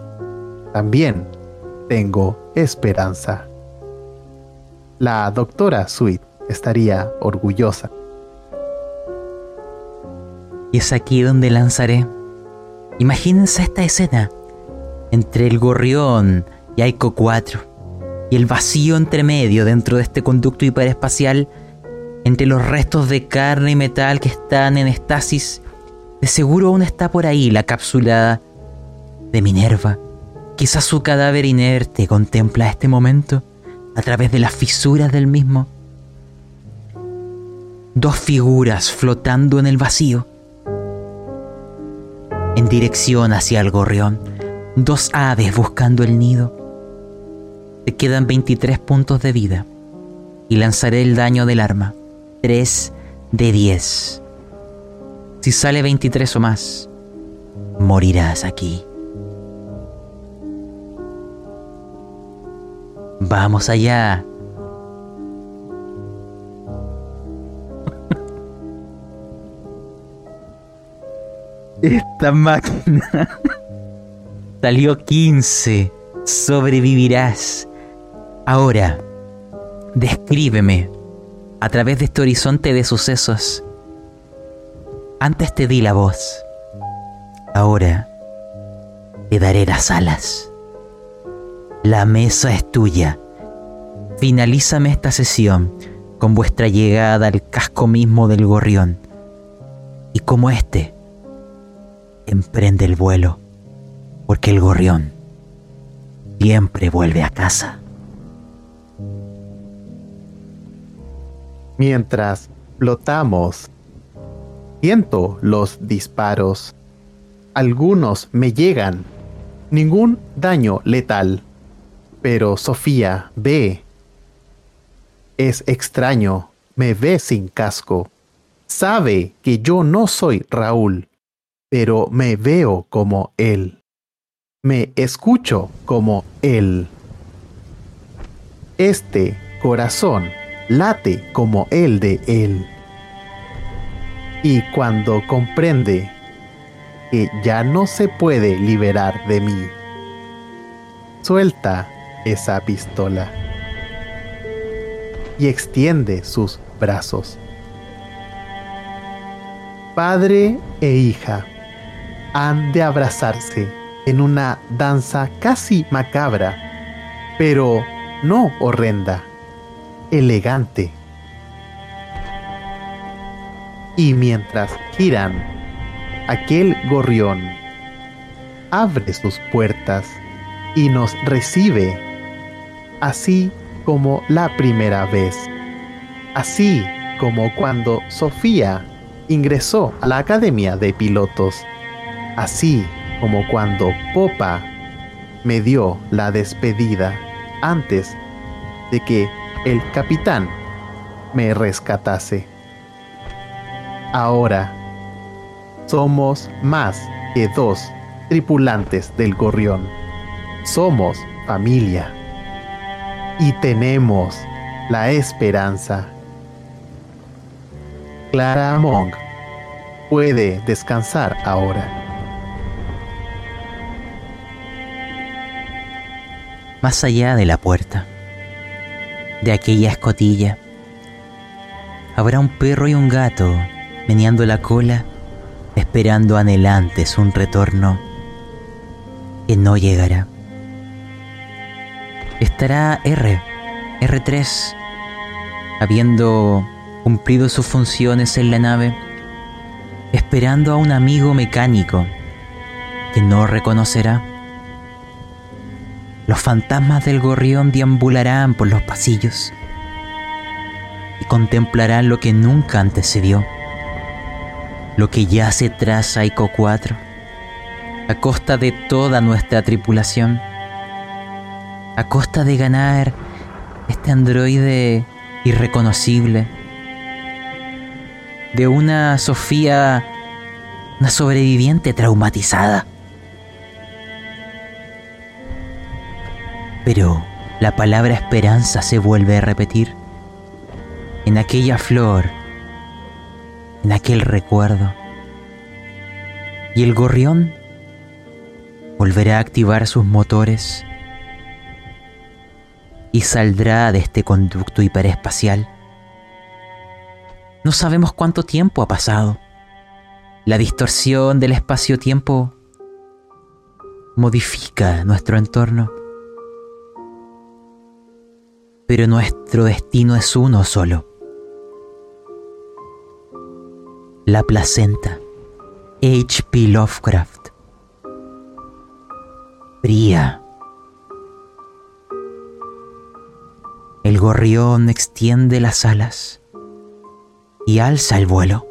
también tengo esperanza. La doctora Sweet estaría orgullosa. Y es aquí donde lanzaré. Imagínense esta escena entre el gorrión y Aiko 4 y el vacío entre medio dentro de este conducto hiperespacial entre los restos de carne y metal que están en estasis, de seguro aún está por ahí la cápsula de Minerva. Quizás su cadáver inerte contempla este momento a través de las fisuras del mismo. Dos figuras flotando en el vacío. En dirección hacia el gorrión. Dos aves buscando el nido. Te quedan 23 puntos de vida. Y lanzaré el daño del arma. 3 de 10. Si sale 23 o más, morirás aquí. Vamos allá. Esta máquina salió 15. Sobrevivirás. Ahora, descríbeme a través de este horizonte de sucesos. Antes te di la voz, ahora te daré las alas. La mesa es tuya. Finalízame esta sesión con vuestra llegada al casco mismo del gorrión. Y como éste, emprende el vuelo, porque el gorrión siempre vuelve a casa. Mientras flotamos, siento los disparos. Algunos me llegan. Ningún daño letal. Pero Sofía ve. Es extraño. Me ve sin casco. Sabe que yo no soy Raúl, pero me veo como él. Me escucho como él. Este corazón late como el de él. Y cuando comprende que ya no se puede liberar de mí, suelta esa pistola y extiende sus brazos. Padre e hija han de abrazarse en una danza casi macabra pero no horrenda, elegante. Y mientras giran, aquel gorrión abre sus puertas y nos recibe, así como la primera vez, así como cuando Sofía ingresó a la Academia de Pilotos, así como cuando Popa me dio la despedida antes de que el capitán me rescatase. Ahora somos más que dos tripulantes del gorrión. Somos familia. Y tenemos la esperanza. Clara Monk puede descansar ahora. Más allá de la puerta, de aquella escotilla, habrá un perro y un gato meneando la cola, esperando anhelantes un retorno que no llegará. Estará R, R3, habiendo cumplido sus funciones en la nave, esperando a un amigo mecánico que no reconocerá. Los fantasmas del gorrión deambularán por los pasillos y contemplarán lo que nunca antes vio, lo que yace tras Aiko 4, a costa de toda nuestra tripulación, a costa de ganar este androide irreconocible de una Sofía, una sobreviviente traumatizada. Pero la palabra esperanza se vuelve a repetir en aquella flor, en aquel recuerdo. Y el gorrión volverá a activar sus motores y saldrá de este conducto hiperespacial no sabemos cuánto tiempo ha pasado. La distorsión del espacio-tiempo modifica nuestro entorno. Pero nuestro destino es uno solo. La placenta. H.P. Lovecraft. Fría. El gorrión extiende las alas y alza el vuelo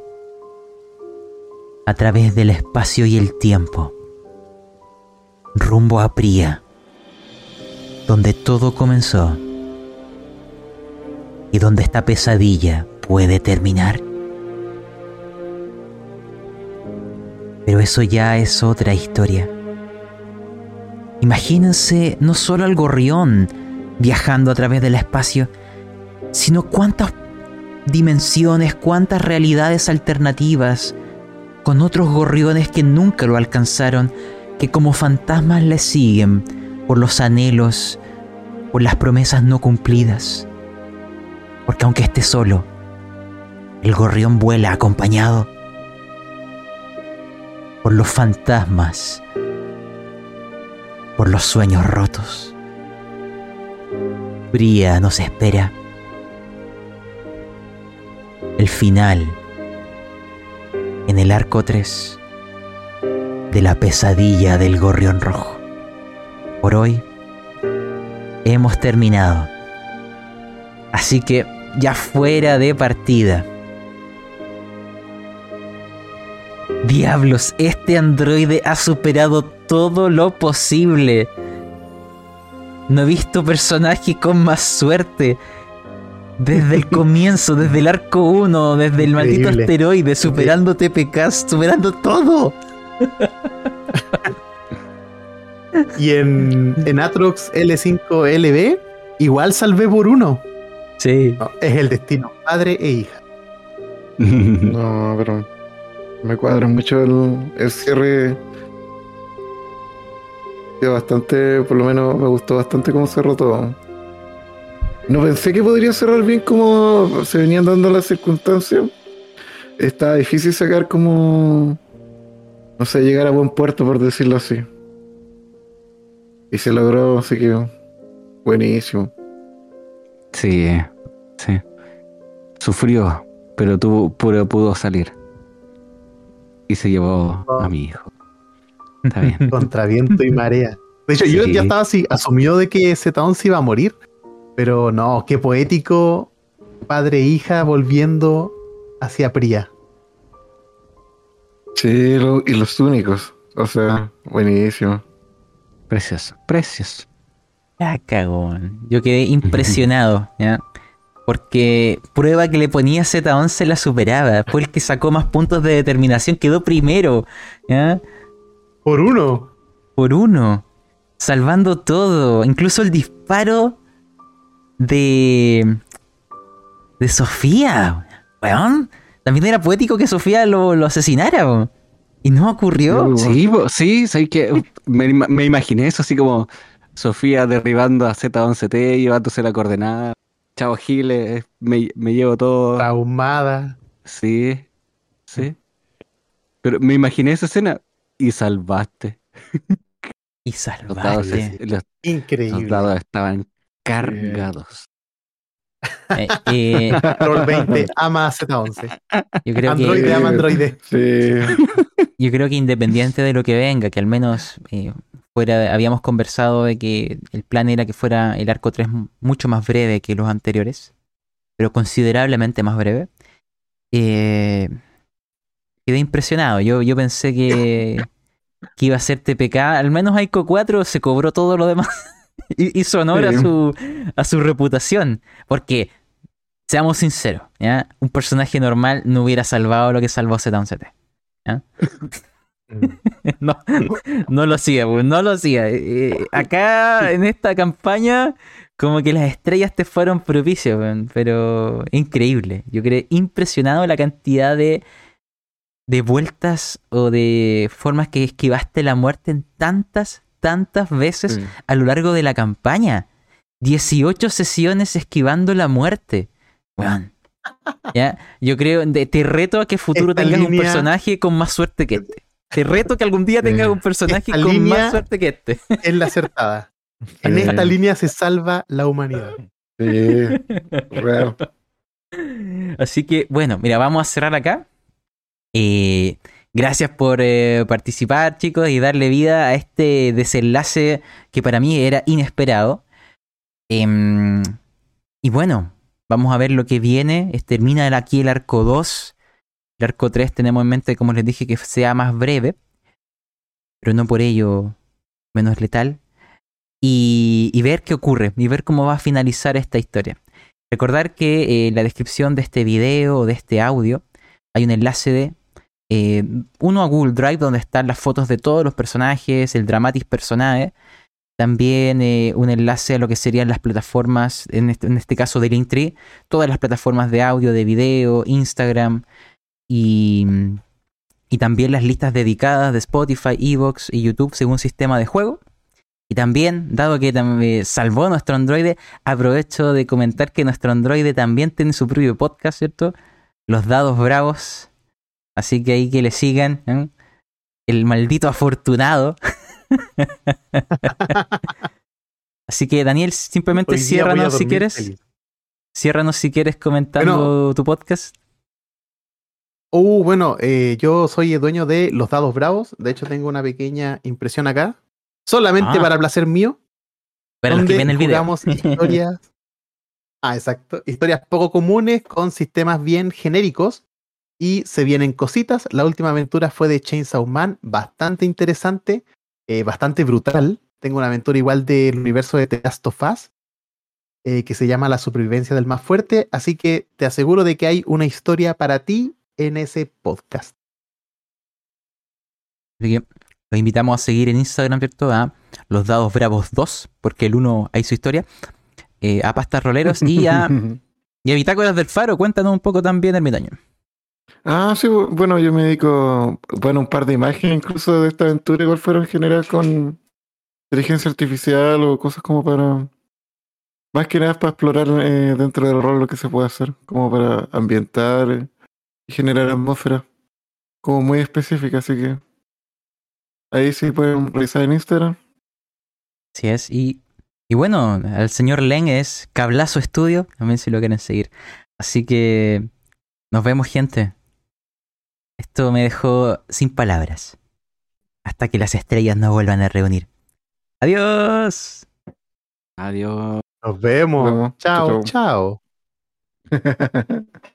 a través del espacio y el tiempo, rumbo a Pría, donde todo comenzó y donde esta pesadilla puede terminar. Pero eso ya es otra historia. Imagínense no solo al gorrión viajando a través del espacio, sino cuántas dimensiones, cuántas realidades alternativas, con otros gorriones que nunca lo alcanzaron, que como fantasmas le siguen por los anhelos, por las promesas no cumplidas. Porque aunque esté solo, el gorrión vuela acompañado por los fantasmas, por los sueños rotos. Bría nos espera el final en el arco 3 de la pesadilla del gorrión rojo. Por hoy hemos terminado. Así que ya fuera de partida. Diablos, este androide ha superado todo lo posible. No he visto personaje con más suerte. Desde el comienzo, desde el arco 1, desde el maldito asteroide, superando TPK, superando todo. y en, en Atrox L5LB, igual salvé por uno. Sí. es el destino, padre e hija. no, pero me cuadra mucho el, el cierre. Bastante, por lo menos me gustó bastante cómo cerró todo. No pensé que podría cerrar bien como se venían dando las circunstancias. Está difícil sacar como. No sé, llegar a buen puerto, por decirlo así. Y se logró, así que. Buenísimo. Sí, sí. Sufrió, pero tuvo, pero pudo salir. Y se llevó a mi hijo. Está bien. Contra viento y marea. De hecho, yo ya estaba así, asumió de que Z se iba a morir. Pero no, qué poético. Padre e hija volviendo hacia Priya. Sí, lo- y los únicos. O sea, buenísimo. Precioso, precioso. Ah, cagón. Yo quedé impresionado, ¿ya? Porque prueba que le ponía Z11 la superaba. Fue el que sacó más puntos de determinación. Quedó primero, ¿ya? Por uno. Por uno. Salvando todo. Incluso el disparo de. de Sofía. Weón. También era poético que Sofía lo, lo asesinara, weón. Y no ocurrió. Sí, bo- sí, sé que me, me imaginé eso así como Sofía derribando a Z11T, llevándose la coordenada. Chao Giles, me, me llevo todo. Traumada. Sí, sí. Pero me imaginé esa escena y salvaste. Y Los dados, salvaste. los- los Increíble. dados estaban cargados. Eh, eh, Roll 20 ama a Z11. yo creo que. Androide ama Androide. Sí. Yo creo que independiente de lo que venga, que al menos eh, fuera, habíamos conversado de que el plan era que fuera el arco 3 mu- mucho más breve que los anteriores, pero considerablemente más breve. Eh, quedé impresionado. Yo, yo pensé que, que iba a ser TPK. Al menos Aiko 4 se cobró todo lo demás. Y- Hizo honor a su, a su reputación. Porque, seamos sinceros, ¿ya? un personaje normal no hubiera salvado lo que salvó Z1CT. No, no lo hacía, pues, no lo hacía. Eh, eh, acá en esta campaña, como que las estrellas te fueron propicios, pero increíble. Yo quedé impresionado la cantidad de, de vueltas o de formas que esquivaste la muerte en tantas, tantas veces Sí. a lo largo de la campaña. 18 sesiones esquivando la muerte. Weón. ¿Ya? Yo creo, te reto a que futuro Esta tengas un personaje con más suerte que este. Te reto que algún día tengas un personaje Esta con más suerte que este. Es la acertada. En Sí. esta línea se salva la humanidad. Sí, real. Así que, bueno, mira, vamos a cerrar acá. Eh, gracias por eh, participar, chicos, y darle vida a este desenlace que para mí era inesperado. Em, y bueno, vamos a ver lo que viene. Termina aquí el arco 2. El arco 3 tenemos en mente, como les dije, que sea más breve, pero no por ello menos letal. Y, y ver qué ocurre, y ver cómo va a finalizar esta historia. Recordar que eh, en la descripción de este video o de este audio hay un enlace de eh, uno a Google Drive donde están las fotos de todos los personajes, el Dramatis Personae. También eh, un enlace a lo que serían las plataformas, en este, en este caso de Linktree, todas las plataformas de audio, de video, Instagram y, y también las listas dedicadas de Spotify, Evox y YouTube según sistema de juego. Y también, dado que tam- eh, salvó nuestro androide, aprovecho de comentar que nuestro androide también tiene su propio podcast, ¿cierto? Los Dados Bravos. Así que ahí que le sigan. ¿eh? El maldito afortunado. Así que Daniel, simplemente ciérranos si quieres. feliz. Ciérranos si quieres comentando tu podcast. Uh, bueno, eh, yo soy el dueño de Los Dados Bravos. De hecho, tengo una pequeña impresión acá. Solamente Ah. para placer mío. Para los que donde ven el video. historias. ah, exacto. Historias poco comunes con sistemas bien genéricos. Y se vienen cositas. La última aventura fue de Chainsaw Man. Bastante interesante. eh, bastante brutal. Tengo una aventura igual del universo de The Last of Us, eh, que se llama La supervivencia del más fuerte. Así que te aseguro de que hay una historia para ti en ese podcast. Así que los invitamos a seguir en Instagram, ¿cierto? A los Dados Bravos 2, porque el 1 hay su historia. eh, a Pastas Roleros y a, y a Bitácoras del Faro. Cuéntanos un poco también, ermitaño. Ah, sí, bu- bueno, yo me dedico, bueno, un par de imágenes incluso de esta aventura, igual fueron en general con inteligencia artificial o cosas como para, más que nada para explorar eh, dentro del rol lo que se puede hacer, como para ambientar y generar atmósfera, como muy específica, así que ahí sí pueden revisar en Instagram. Así es. Y Y bueno, al señor Len es Cablazo Estudio, también si lo quieren seguir. Así que nos vemos, gente. Esto me dejó sin palabras. Hasta que las estrellas nos vuelvan a reunir. Adiós. Adiós. Nos vemos. Nos vemos. Chao, chao.